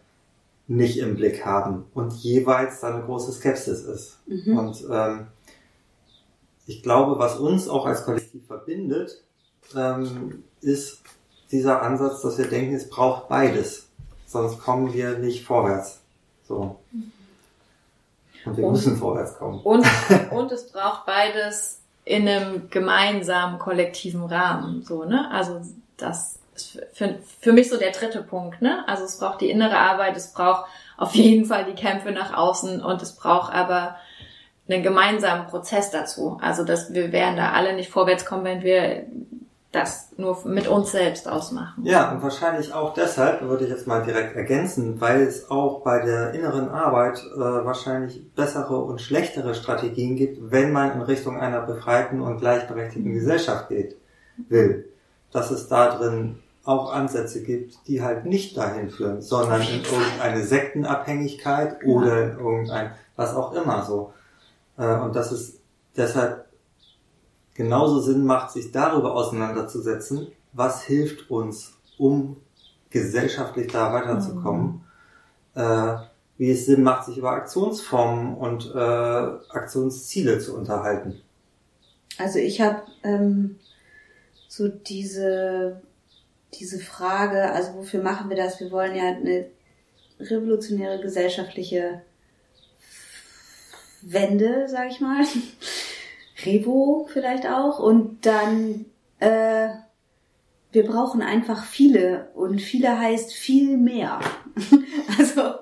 nicht im Blick haben und jeweils da eine große Skepsis ist. Mhm. Und ähm, ich glaube, was uns auch als Kollektiv verbindet, ähm, ist dieser Ansatz, dass wir denken, es braucht beides. Sonst kommen wir nicht vorwärts. So. Und wir Und- müssen vorwärts kommen. Und, und es braucht beides in einem gemeinsamen kollektiven Rahmen, so, ne? Also, das für, für mich so der dritte Punkt, ne? Also, es braucht die innere Arbeit, es braucht auf jeden Fall die Kämpfe nach außen und es braucht aber einen gemeinsamen Prozess dazu. Also, dass wir werden da alle nicht vorwärts kommen, wenn wir das nur mit uns selbst ausmachen. Ja, und wahrscheinlich auch deshalb, würde ich jetzt mal direkt ergänzen, weil es auch bei der inneren Arbeit äh, wahrscheinlich bessere und schlechtere Strategien gibt, wenn man in Richtung einer befreiten und gleichberechtigten Gesellschaft geht, will. Dass es da drin auch Ansätze gibt, die halt nicht dahin führen, sondern in irgendeine Sektenabhängigkeit oder in irgendein, was auch immer so. Äh, und dass es deshalb genauso Sinn macht, sich darüber auseinanderzusetzen, was hilft uns, um gesellschaftlich da weiterzukommen, äh, wie es Sinn macht, sich über Aktionsformen und äh, Aktionsziele zu unterhalten. Also ich habe ähm, so diese, diese Frage, also wofür machen wir das? Wir wollen ja eine revolutionäre gesellschaftliche Wende, sag ich mal. Revo vielleicht auch. Und dann, äh, wir brauchen einfach viele. Und viele heißt viel mehr. also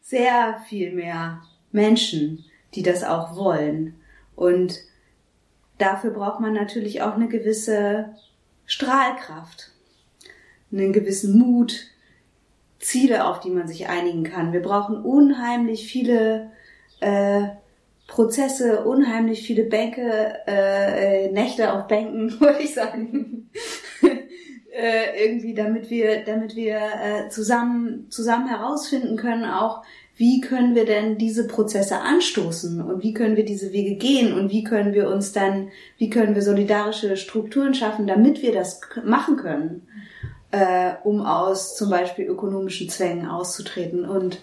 sehr viel mehr Menschen, die das auch wollen. Und dafür braucht man natürlich auch eine gewisse Strahlkraft, einen gewissen Mut, Ziele, auf die man sich einigen kann. Wir brauchen unheimlich viele äh, Prozesse, unheimlich viele Bänke, äh, Nächte auf Bänken, würde ich sagen. äh, irgendwie, damit wir, damit wir äh, zusammen, zusammen herausfinden können, auch wie können wir denn diese Prozesse anstoßen und wie können wir diese Wege gehen und wie können wir uns dann, wie können wir solidarische Strukturen schaffen, damit wir das machen können, äh, um aus zum Beispiel ökonomischen Zwängen auszutreten und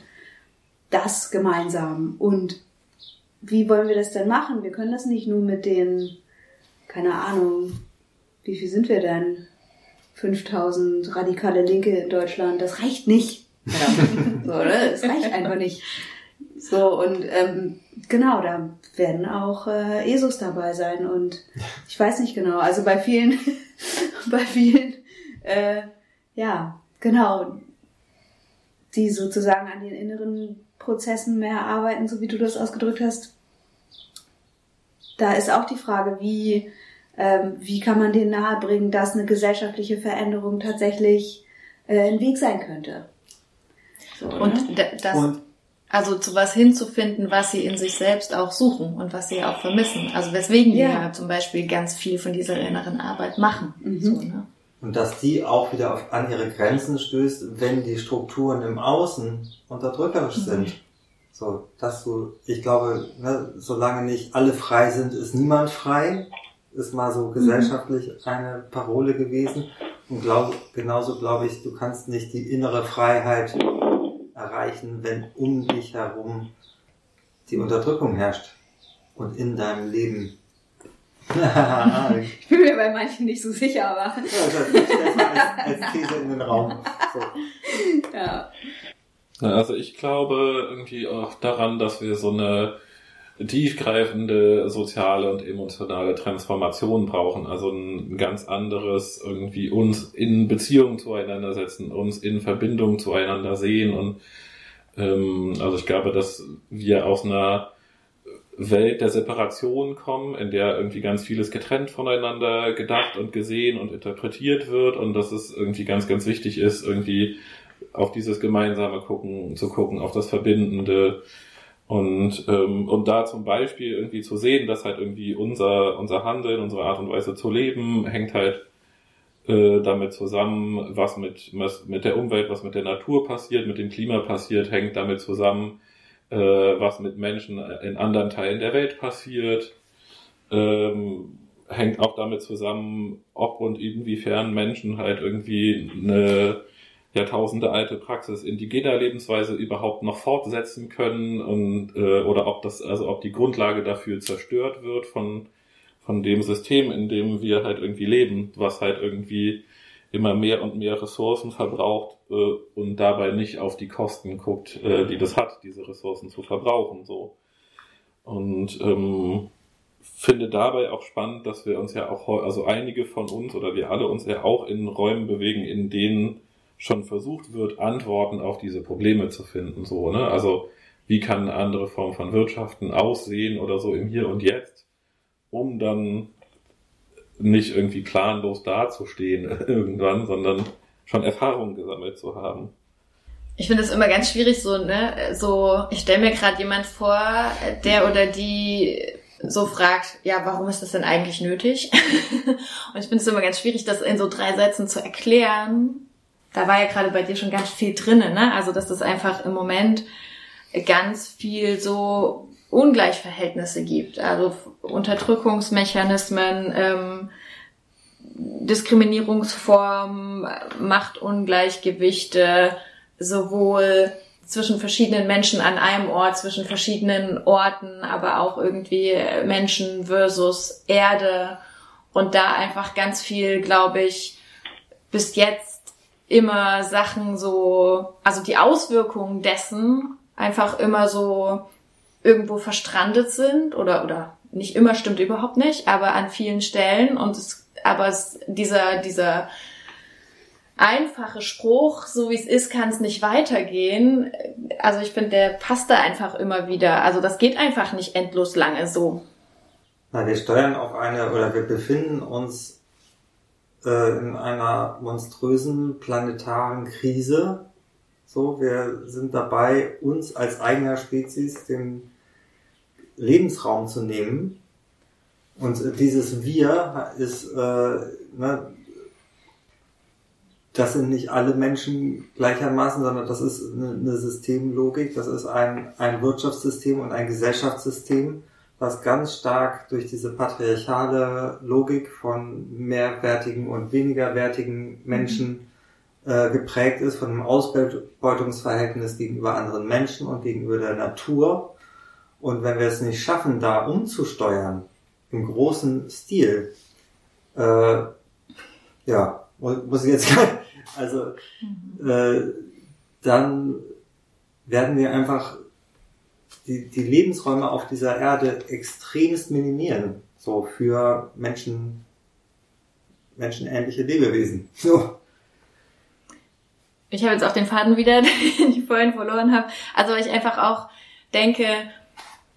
das gemeinsam. Und wie wollen wir das denn machen? Wir können das nicht nur mit den, keine Ahnung, wie viel sind wir denn? 5000 radikale Linke in Deutschland, das reicht nicht. so, ne? Das reicht einfach nicht. So, und ähm, genau, da werden auch äh, ESOs dabei sein und ich weiß nicht genau, also bei vielen, bei vielen, äh, ja, genau, die sozusagen an den inneren Prozessen mehr arbeiten, so wie du das ausgedrückt hast. Da ist auch die Frage, wie, ähm, wie kann man denen nahebringen, dass eine gesellschaftliche Veränderung tatsächlich äh, ein Weg sein könnte. So, und ne? das, und also zu was hinzufinden, was sie in sich selbst auch suchen und was sie auch vermissen. Also weswegen ja. wir ja zum Beispiel ganz viel von dieser inneren Arbeit machen. Mhm. So, ne? Und dass die auch wieder auf, an ihre Grenzen stößt, wenn die Strukturen im Außen unterdrückerisch mhm. sind. So, dass du, ich glaube, ne, solange nicht alle frei sind, ist niemand frei. Ist mal so gesellschaftlich mhm. eine Parole gewesen. Und glaub, genauso glaube ich, du kannst nicht die innere Freiheit erreichen, wenn um dich herum die Unterdrückung herrscht und in deinem Leben. ich bin mir bei manchen nicht so sicher, aber. ja, das als, als These in den Raum. So. Ja. Also ich glaube irgendwie auch daran, dass wir so eine tiefgreifende soziale und emotionale Transformation brauchen. Also ein ganz anderes irgendwie uns in Beziehung zueinander setzen, uns in Verbindung zueinander sehen und ähm, also ich glaube, dass wir aus einer Welt der Separation kommen, in der irgendwie ganz vieles getrennt voneinander gedacht und gesehen und interpretiert wird und dass es irgendwie ganz, ganz wichtig ist, irgendwie auf dieses gemeinsame Gucken zu gucken, auf das Verbindende, und, ähm, und da zum Beispiel irgendwie zu sehen, dass halt irgendwie unser, unser Handeln, unsere Art und Weise zu leben, hängt halt äh, damit zusammen, was mit, was mit der Umwelt, was mit der Natur passiert, mit dem Klima passiert, hängt damit zusammen, äh, was mit Menschen in anderen Teilen der Welt passiert, ähm, hängt auch damit zusammen, ob und inwiefern Menschen halt irgendwie eine Jahrtausende alte Praxis indigener Lebensweise überhaupt noch fortsetzen können und äh, oder ob das also ob die Grundlage dafür zerstört wird von von dem System, in dem wir halt irgendwie leben, was halt irgendwie immer mehr und mehr Ressourcen verbraucht äh, und dabei nicht auf die Kosten guckt, äh, die das hat, diese Ressourcen zu verbrauchen so und ähm, finde dabei auch spannend, dass wir uns ja auch also einige von uns oder wir alle uns ja auch in Räumen bewegen, in denen schon versucht wird, Antworten auf diese Probleme zu finden. So, ne? Also wie kann eine andere Form von Wirtschaften aussehen oder so im Hier und Jetzt, um dann nicht irgendwie planlos dazustehen irgendwann, sondern schon Erfahrungen gesammelt zu haben. Ich finde es immer ganz schwierig, so, ne, so, ich stelle mir gerade jemand vor, der oder die so fragt, ja, warum ist das denn eigentlich nötig? und ich finde es immer ganz schwierig, das in so drei Sätzen zu erklären, da war ja gerade bei dir schon ganz viel drinnen, ne? Also dass es einfach im Moment ganz viel so Ungleichverhältnisse gibt, also Unterdrückungsmechanismen, ähm, Diskriminierungsformen, Machtung,gleichgewichte, sowohl zwischen verschiedenen Menschen an einem Ort, zwischen verschiedenen Orten, aber auch irgendwie Menschen versus Erde. Und da einfach ganz viel, glaube ich, bis jetzt immer Sachen so, also die Auswirkungen dessen einfach immer so irgendwo verstrandet sind oder, oder nicht immer stimmt überhaupt nicht, aber an vielen Stellen und es, aber es, dieser, dieser einfache Spruch, so wie es ist, kann es nicht weitergehen. Also ich finde, der passt da einfach immer wieder. Also das geht einfach nicht endlos lange so. Na, wir steuern auf eine oder wir befinden uns äh, in einer monströsen planetaren Krise. So, wir sind dabei, uns als eigener Spezies den Lebensraum zu nehmen. Und dieses Wir ist, äh, ne, das sind nicht alle Menschen gleichermaßen, sondern das ist eine, Systemlogik, das ist ein, ein Wirtschaftssystem und ein Gesellschaftssystem, was ganz stark durch diese patriarchale Logik von mehrwertigen und wenigerwertigen Menschen äh, geprägt ist, von einem Ausbeutungsverhältnis gegenüber anderen Menschen und gegenüber der Natur. Und wenn wir es nicht schaffen, da umzusteuern, im großen Stil, äh, ja, muss ich jetzt, also, äh, dann werden wir einfach die, die Lebensräume auf dieser Erde extremst minimieren. So für Menschen, menschenähnliche Lebewesen. So. Ich habe jetzt auch den Faden wieder, den ich vorhin verloren habe. Also weil ich einfach auch denke,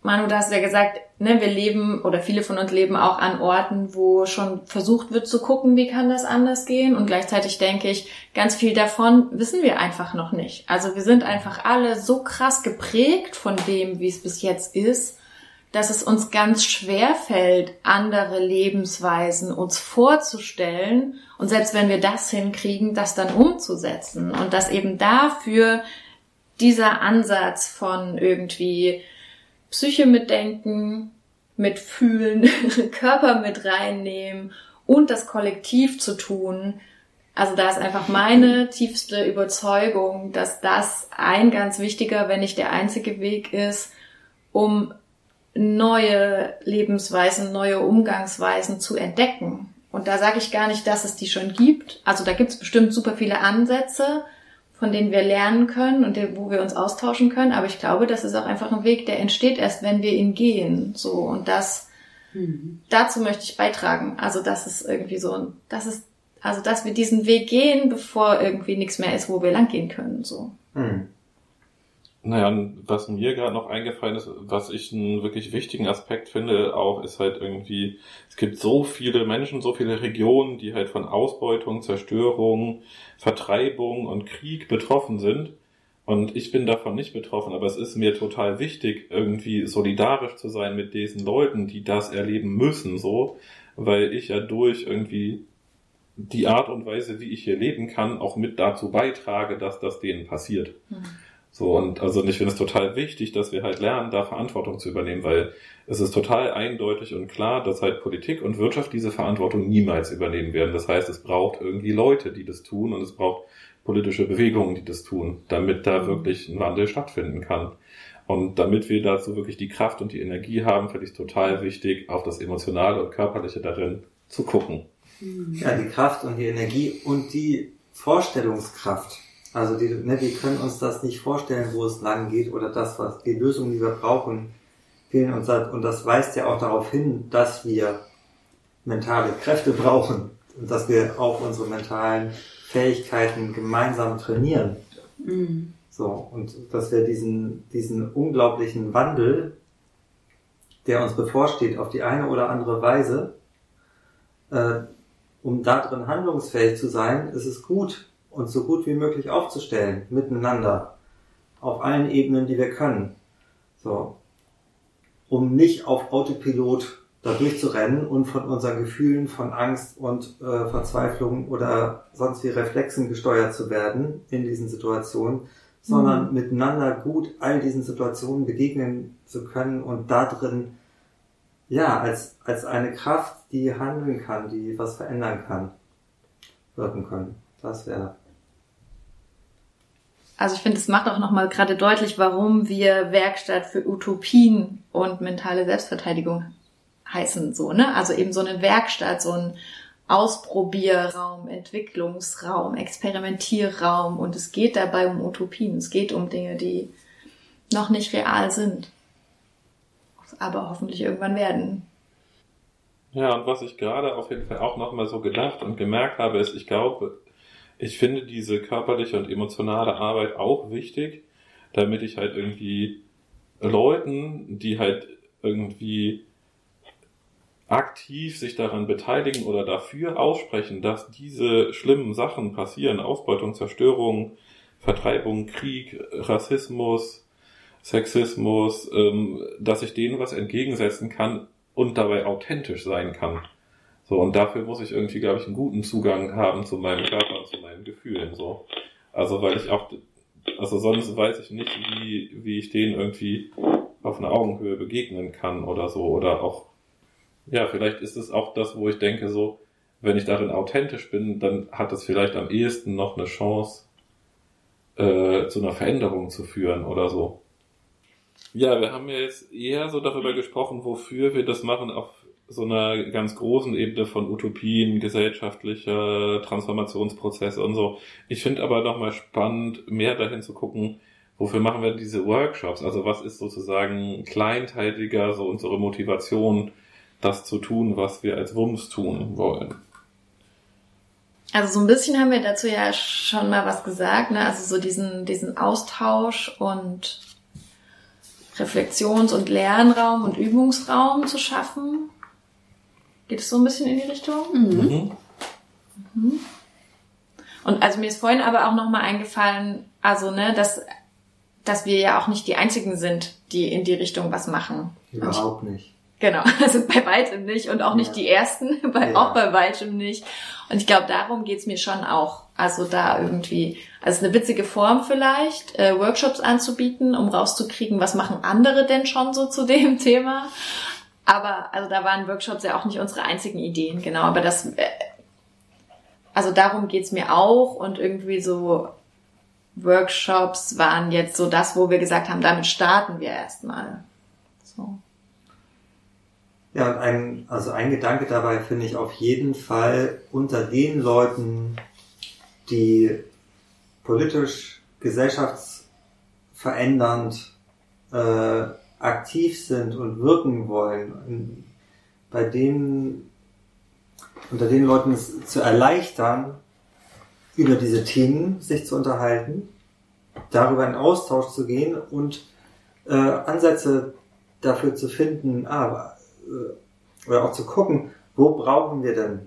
Manu, du hast ja gesagt, ne, wir leben oder viele von uns leben auch an Orten, wo schon versucht wird zu gucken, wie kann das anders gehen. Und gleichzeitig denke ich, ganz viel davon wissen wir einfach noch nicht. Also wir sind einfach alle so krass geprägt von dem, wie es bis jetzt ist, dass es uns ganz schwer fällt, andere Lebensweisen uns vorzustellen. Und selbst wenn wir das hinkriegen, das dann umzusetzen. Und dass eben dafür dieser Ansatz von irgendwie Psyche mitdenken, mitfühlen, Körper mit reinnehmen und das Kollektiv zu tun. Also da ist einfach meine tiefste Überzeugung, dass das ein ganz wichtiger, wenn nicht der einzige Weg ist, um neue Lebensweisen, neue Umgangsweisen zu entdecken. Und da sage ich gar nicht, dass es die schon gibt. Also da gibt es bestimmt super viele Ansätze, von denen wir lernen können und wo wir uns austauschen können. Aber ich glaube, das ist auch einfach ein Weg, der entsteht erst, wenn wir ihn gehen. So und das mhm. dazu möchte ich beitragen. Also das ist irgendwie so ein, das ist also dass wir diesen Weg gehen, bevor irgendwie nichts mehr ist, wo wir langgehen können. So. Mhm. Naja, was mir gerade noch eingefallen ist, was ich einen wirklich wichtigen Aspekt finde, auch ist halt irgendwie, es gibt so viele Menschen, so viele Regionen, die halt von Ausbeutung, Zerstörung, Vertreibung und Krieg betroffen sind. Und ich bin davon nicht betroffen, aber es ist mir total wichtig, irgendwie solidarisch zu sein mit diesen Leuten, die das erleben müssen, so, weil ich ja durch irgendwie die Art und Weise, wie ich hier leben kann, auch mit dazu beitrage, dass das denen passiert. Mhm. So, und also ich finde es total wichtig, dass wir halt lernen, da Verantwortung zu übernehmen, weil es ist total eindeutig und klar, dass halt Politik und Wirtschaft diese Verantwortung niemals übernehmen werden. Das heißt, es braucht irgendwie Leute, die das tun und es braucht politische Bewegungen, die das tun, damit da wirklich ein Wandel stattfinden kann. Und damit wir dazu wirklich die Kraft und die Energie haben, finde ich es total wichtig, auf das Emotionale und Körperliche darin zu gucken. Ja, die Kraft und die Energie und die Vorstellungskraft also die, ne, wir können uns das nicht vorstellen, wo es lang geht oder das, was die Lösungen, die wir brauchen, fehlen uns halt. Und das weist ja auch darauf hin, dass wir mentale Kräfte brauchen und dass wir auch unsere mentalen Fähigkeiten gemeinsam trainieren. Mhm. So, und dass wir diesen, diesen unglaublichen Wandel, der uns bevorsteht, auf die eine oder andere Weise, äh, um darin handlungsfähig zu sein, ist es gut, uns so gut wie möglich aufzustellen, miteinander, auf allen Ebenen, die wir können. So. Um nicht auf Autopilot da durchzurennen und von unseren Gefühlen von Angst und äh, Verzweiflung oder sonst wie Reflexen gesteuert zu werden in diesen Situationen, sondern mhm. miteinander gut all diesen Situationen begegnen zu können und da drin, ja, als, als eine Kraft, die handeln kann, die was verändern kann, wirken können. Das wäre also ich finde, es macht auch nochmal gerade deutlich, warum wir Werkstatt für Utopien und mentale Selbstverteidigung heißen, so, ne? Also eben so eine Werkstatt, so ein Ausprobierraum, Entwicklungsraum, Experimentierraum und es geht dabei um Utopien. Es geht um Dinge, die noch nicht real sind, aber hoffentlich irgendwann werden. Ja, und was ich gerade auf jeden Fall auch nochmal so gedacht und gemerkt habe, ist, ich glaube, ich finde diese körperliche und emotionale Arbeit auch wichtig, damit ich halt irgendwie Leuten, die halt irgendwie aktiv sich daran beteiligen oder dafür aussprechen, dass diese schlimmen Sachen passieren, Ausbeutung, Zerstörung, Vertreibung, Krieg, Rassismus, Sexismus, ähm, dass ich denen was entgegensetzen kann und dabei authentisch sein kann. So, und dafür muss ich irgendwie, glaube ich, einen guten Zugang haben zu meinem Körper und zu meinen Gefühlen, so. Also, weil ich auch, also sonst weiß ich nicht, wie, wie ich denen irgendwie auf einer Augenhöhe begegnen kann oder so, oder auch, ja, vielleicht ist es auch das, wo ich denke, so, wenn ich darin authentisch bin, dann hat es vielleicht am ehesten noch eine Chance, äh, zu einer Veränderung zu führen oder so. Ja, wir haben ja jetzt eher so darüber gesprochen, wofür wir das machen, auf so einer ganz großen Ebene von Utopien, gesellschaftlicher Transformationsprozesse und so. Ich finde aber nochmal spannend, mehr dahin zu gucken, wofür machen wir diese Workshops? Also was ist sozusagen kleinteiliger so unsere Motivation, das zu tun, was wir als Wumms tun wollen? Also so ein bisschen haben wir dazu ja schon mal was gesagt, ne? Also so diesen, diesen Austausch und Reflexions- und Lernraum und Übungsraum zu schaffen. Geht es so ein bisschen in die Richtung? Mhm. Mhm. Und also mir ist vorhin aber auch nochmal eingefallen, also ne, dass, dass wir ja auch nicht die Einzigen sind, die in die Richtung was machen. Überhaupt nicht. Genau, also bei weitem nicht und auch nicht Ja. die Ersten, bei, Ja. auch bei weitem nicht. Und ich glaube, darum geht's mir schon auch. Also da irgendwie, also es ist eine witzige Form vielleicht, äh, Workshops anzubieten, um rauszukriegen, was machen andere denn schon so zu dem Thema. Aber also da waren Workshops ja auch nicht unsere einzigen Ideen, genau. Aber das, äh, also darum geht's mir auch und irgendwie so Workshops waren jetzt so das, wo wir gesagt haben, damit starten wir erstmal. So. Ja, und ein, also ein Gedanke dabei finde ich auf jeden Fall unter den Leuten, die politisch, gesellschaftsverändernd äh, aktiv sind und wirken wollen, bei denen, unter den Leuten es zu erleichtern, über diese Themen sich zu unterhalten, darüber in Austausch zu gehen und äh, Ansätze dafür zu finden, ah, äh, oder auch zu gucken, wo brauchen wir denn?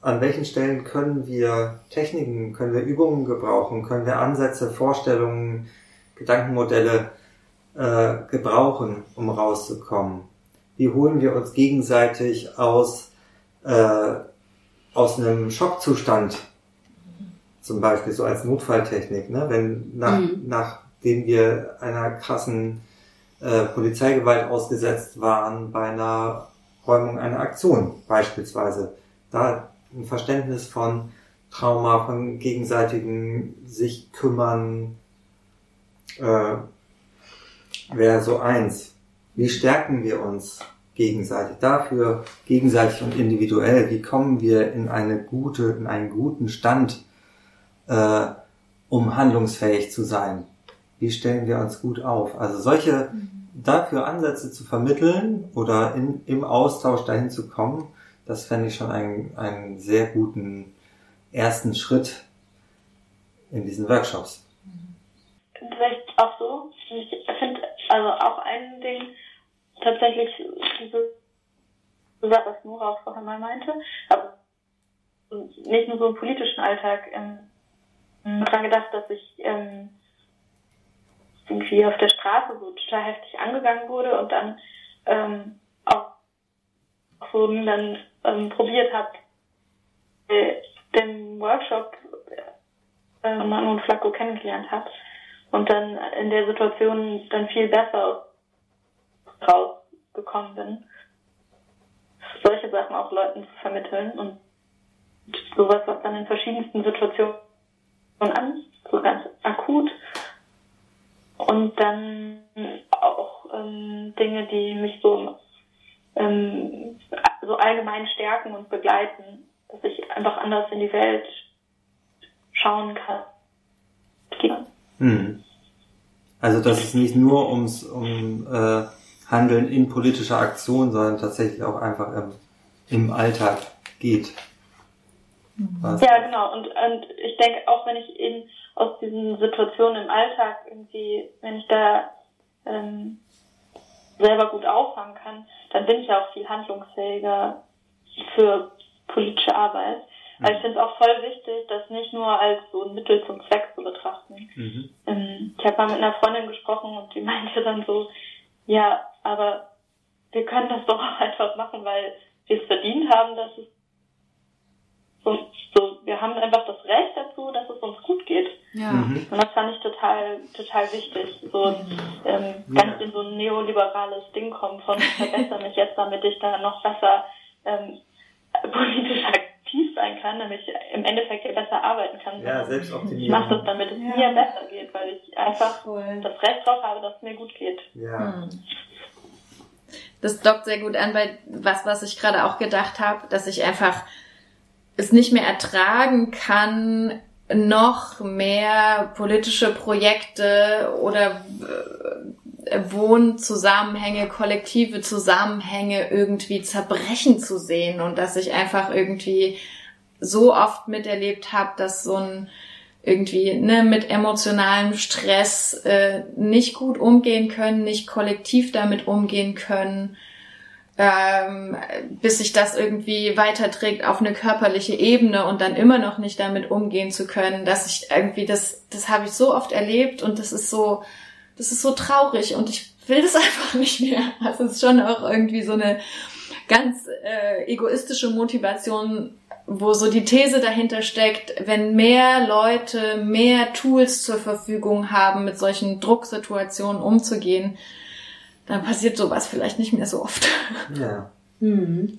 An welchen Stellen können wir Techniken, können wir Übungen gebrauchen, können wir Ansätze, Vorstellungen, Gedankenmodelle äh, gebrauchen, um rauszukommen? Wie holen wir uns gegenseitig aus, äh, aus einem Schockzustand, zum Beispiel so als Notfalltechnik, ne? wenn nach, Mhm. nachdem wir einer krassen äh, Polizeigewalt ausgesetzt waren bei einer Räumung einer Aktion beispielsweise. Da ein Verständnis von Trauma, von gegenseitigem sich kümmern, äh, wäre so eins. Wie stärken wir uns gegenseitig? Dafür gegenseitig und individuell. Wie kommen wir in eine gute, in einen guten Stand, äh, um handlungsfähig zu sein? Wie stellen wir uns gut auf? Also solche dafür Ansätze zu vermitteln oder in, im Austausch dahin zu kommen, das fände ich schon einen, einen sehr guten ersten Schritt in diesen Workshops. Vielleicht auch so. Ich finde also auch ein Ding tatsächlich diese Sache, was Nora auch vorher mal meinte, aber nicht nur so im politischen Alltag ähm, daran gedacht, dass ich ähm, irgendwie auf der Straße so total heftig angegangen wurde und dann ähm, auch so dann ähm, probiert habe, äh, den Workshop äh, Manu und Flacco kennengelernt habe und dann in der Situation dann viel besser rausgekommen bin. Solche Sachen auch Leuten zu vermitteln und sowas, was dann in verschiedensten Situationen an, so ganz akut und dann auch ähm, Dinge, die mich so, ähm, so allgemein stärken und begleiten, dass ich einfach anders in die Welt schauen kann. Ja. Also dass es nicht nur ums um äh, Handeln in politischer Aktion, sondern tatsächlich auch einfach im, im Alltag geht. Was? Ja, genau. Und, und ich denke, auch wenn ich eben aus diesen Situationen im Alltag irgendwie, wenn ich da ähm, selber gut auffangen kann, dann bin ich ja auch viel handlungsfähiger für politische Arbeit. Weil ich finde es auch voll wichtig, das nicht nur als so ein Mittel zum Zweck zu betrachten. Mhm. Ähm, ich habe mal mit einer Freundin gesprochen und die meinte dann so, ja, aber wir können das doch auch einfach machen, weil wir es verdient haben, dass es uns so, wir haben einfach das Recht dazu, dass es uns gut geht. Ja. Mhm. Und das fand ich total, total wichtig. So ähm, ganz in so ein neoliberales Ding kommen von ich verbessere mich jetzt, damit ich da noch besser ähm, politisch aktiv sein kann, damit ich im Endeffekt hier besser arbeiten kann. Ja, Ich Selbstoptimierung. mache das, damit es Ja. mir besser geht, weil ich einfach Voll. das Recht drauf habe, dass es mir gut geht. Ja. Hm. das dockt sehr gut an bei was, was ich gerade auch gedacht habe, dass ich einfach es nicht mehr ertragen kann, noch mehr politische Projekte oder äh, Wohnzusammenhänge, kollektive Zusammenhänge irgendwie zerbrechen zu sehen und dass ich einfach irgendwie so oft miterlebt habe, dass so ein irgendwie ne, mit emotionalem Stress äh, nicht gut umgehen können, nicht kollektiv damit umgehen können, ähm, bis sich das irgendwie weiterträgt auf eine körperliche Ebene und dann immer noch nicht damit umgehen zu können, dass ich irgendwie das, das habe ich so oft erlebt und das ist so, das ist so traurig und ich will das einfach nicht mehr. Also es ist schon auch irgendwie so eine ganz äh, egoistische Motivation wo so die These dahinter steckt, wenn mehr Leute mehr Tools zur Verfügung haben, mit solchen Drucksituationen umzugehen, dann passiert sowas vielleicht nicht mehr so oft. Ja. Hm.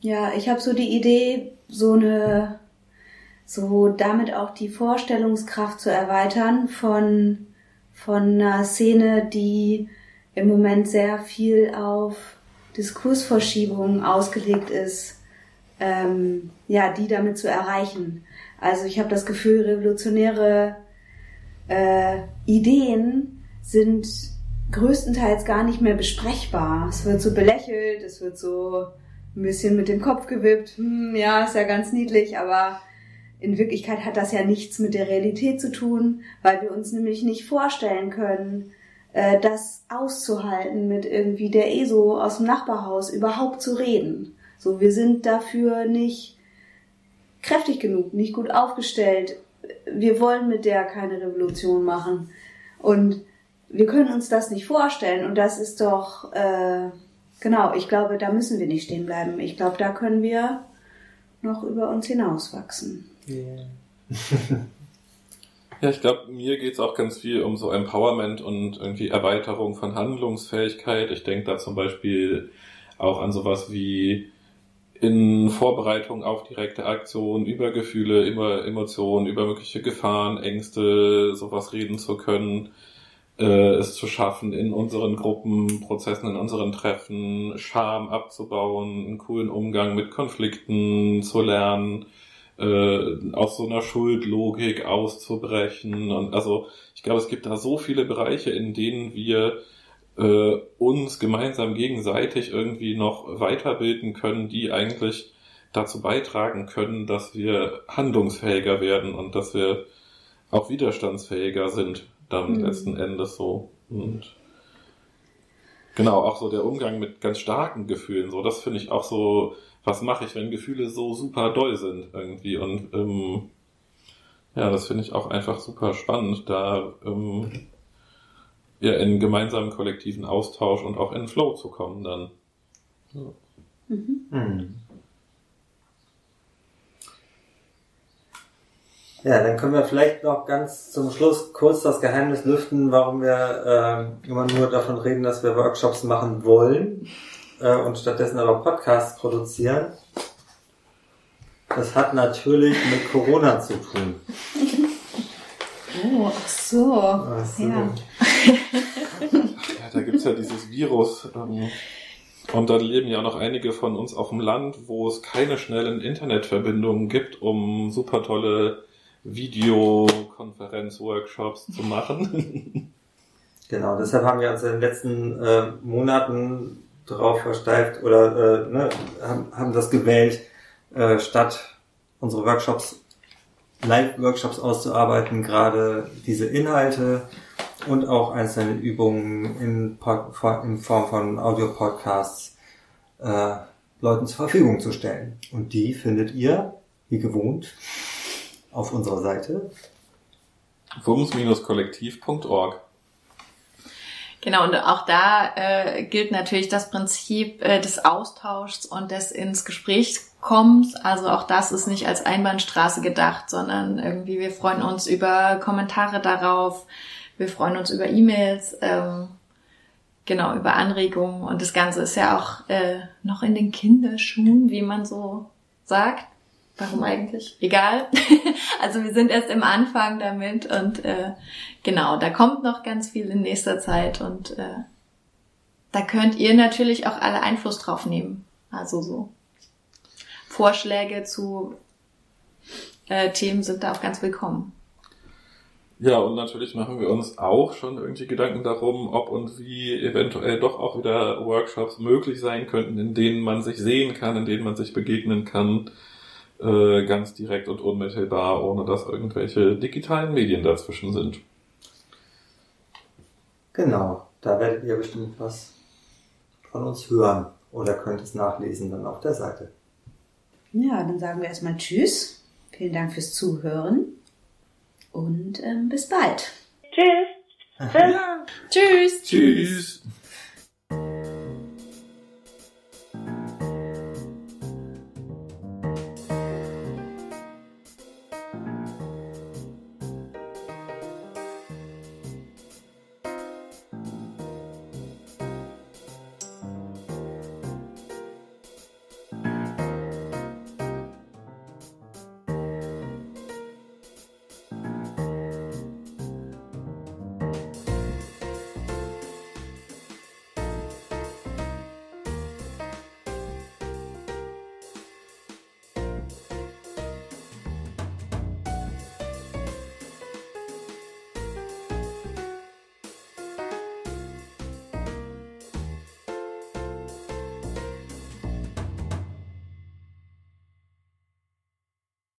Ja, ich habe so die Idee, so eine, so damit auch die Vorstellungskraft zu erweitern von, von einer Szene, die im Moment sehr viel auf Diskursverschiebungen ausgelegt ist ähm, ja, die damit zu erreichen. Also ich habe das Gefühl, revolutionäre äh, Ideen sind größtenteils gar nicht mehr besprechbar. Es wird so belächelt, es wird so ein bisschen mit dem Kopf gewippt. Hm, ja, ist ja ganz niedlich, aber in Wirklichkeit hat das ja nichts mit der Realität zu tun, weil wir uns nämlich nicht vorstellen können, äh, das auszuhalten, mit irgendwie der ESO aus dem Nachbarhaus überhaupt zu reden. So, wir sind dafür nicht kräftig genug, nicht gut aufgestellt. Wir wollen mit der keine Revolution machen. Und wir können uns das nicht vorstellen. Und das ist doch, äh, genau, ich glaube, da müssen wir nicht stehen bleiben. Ich glaube, da können wir noch über uns hinauswachsen. Yeah. ja, ich glaube, mir geht's auch ganz viel um so Empowerment und irgendwie Erweiterung von Handlungsfähigkeit. Ich denke da zum Beispiel auch an sowas wie in Vorbereitung auf direkte Aktionen über Gefühle, über Emotionen, über mögliche Gefahren, Ängste, sowas reden zu können, äh, es zu schaffen, in unseren Gruppenprozessen, in unseren Treffen Scham abzubauen, einen coolen Umgang mit Konflikten zu lernen, äh, aus so einer Schuldlogik auszubrechen. Und also ich glaube, es gibt da so viele Bereiche, in denen wir äh, uns gemeinsam gegenseitig irgendwie noch weiterbilden können, die eigentlich dazu beitragen können, dass wir handlungsfähiger werden und dass wir auch widerstandsfähiger sind, dann mhm. letzten Endes so. Und genau, auch so der Umgang mit ganz starken Gefühlen, so, das finde ich auch so, was mache ich, wenn Gefühle so super doll sind irgendwie und ähm, ja, das finde ich auch einfach super spannend, da ähm, ja, in gemeinsamen kollektiven Austausch und auch in Flow zu kommen dann. So. Mhm. Hm. Ja, dann können wir vielleicht noch ganz zum Schluss kurz das Geheimnis lüften, warum wir äh, immer nur davon reden, dass wir Workshops machen wollen äh, und stattdessen aber Podcasts produzieren. Das hat natürlich mit Corona zu tun. Oh, ach so. Ach so. Ja. ja, da gibt's ja dieses Virus. Ähm, und dann leben ja noch einige von uns auf dem Land, wo es keine schnellen Internetverbindungen gibt, um super tolle Videokonferenz-Workshops zu machen. Genau, deshalb haben wir uns in den letzten äh, Monaten darauf versteift oder äh, ne, haben, haben das gewählt, äh, statt unsere Workshops Live-Workshops auszuarbeiten, gerade diese Inhalte und auch einzelne Übungen in, in Form von Audio-Podcasts äh, Leuten zur Verfügung zu stellen. Und die findet ihr, wie gewohnt, auf unserer Seite. wums-kollektiv.org Genau, und auch da äh, gilt natürlich das Prinzip äh, des Austauschs und des ins Gespräch kommens. Also auch das ist nicht als Einbahnstraße gedacht, sondern irgendwie wir freuen uns über Kommentare darauf, wir freuen uns über E-Mails, ähm, genau, über Anregungen und das Ganze ist ja auch äh, noch in den Kinderschuhen, wie man so sagt. Warum eigentlich? Egal. also wir sind erst im Anfang damit und äh, genau, da kommt noch ganz viel in nächster Zeit und äh, da könnt ihr natürlich auch alle Einfluss drauf nehmen. Also so Vorschläge zu äh, Themen sind da auch ganz willkommen. Ja, und natürlich machen wir uns auch schon irgendwie Gedanken darum, ob und wie eventuell doch auch wieder Workshops möglich sein könnten, in denen man sich sehen kann, in denen man sich begegnen kann, äh, ganz direkt und unmittelbar, ohne dass irgendwelche digitalen Medien dazwischen sind. Genau, da werdet ihr bestimmt was von uns hören oder könnt es nachlesen dann auf der Seite. Ja, dann sagen wir erstmal Tschüss. Vielen Dank fürs Zuhören und ähm, bis bald. Tschüss. Tschüss. Tschüss.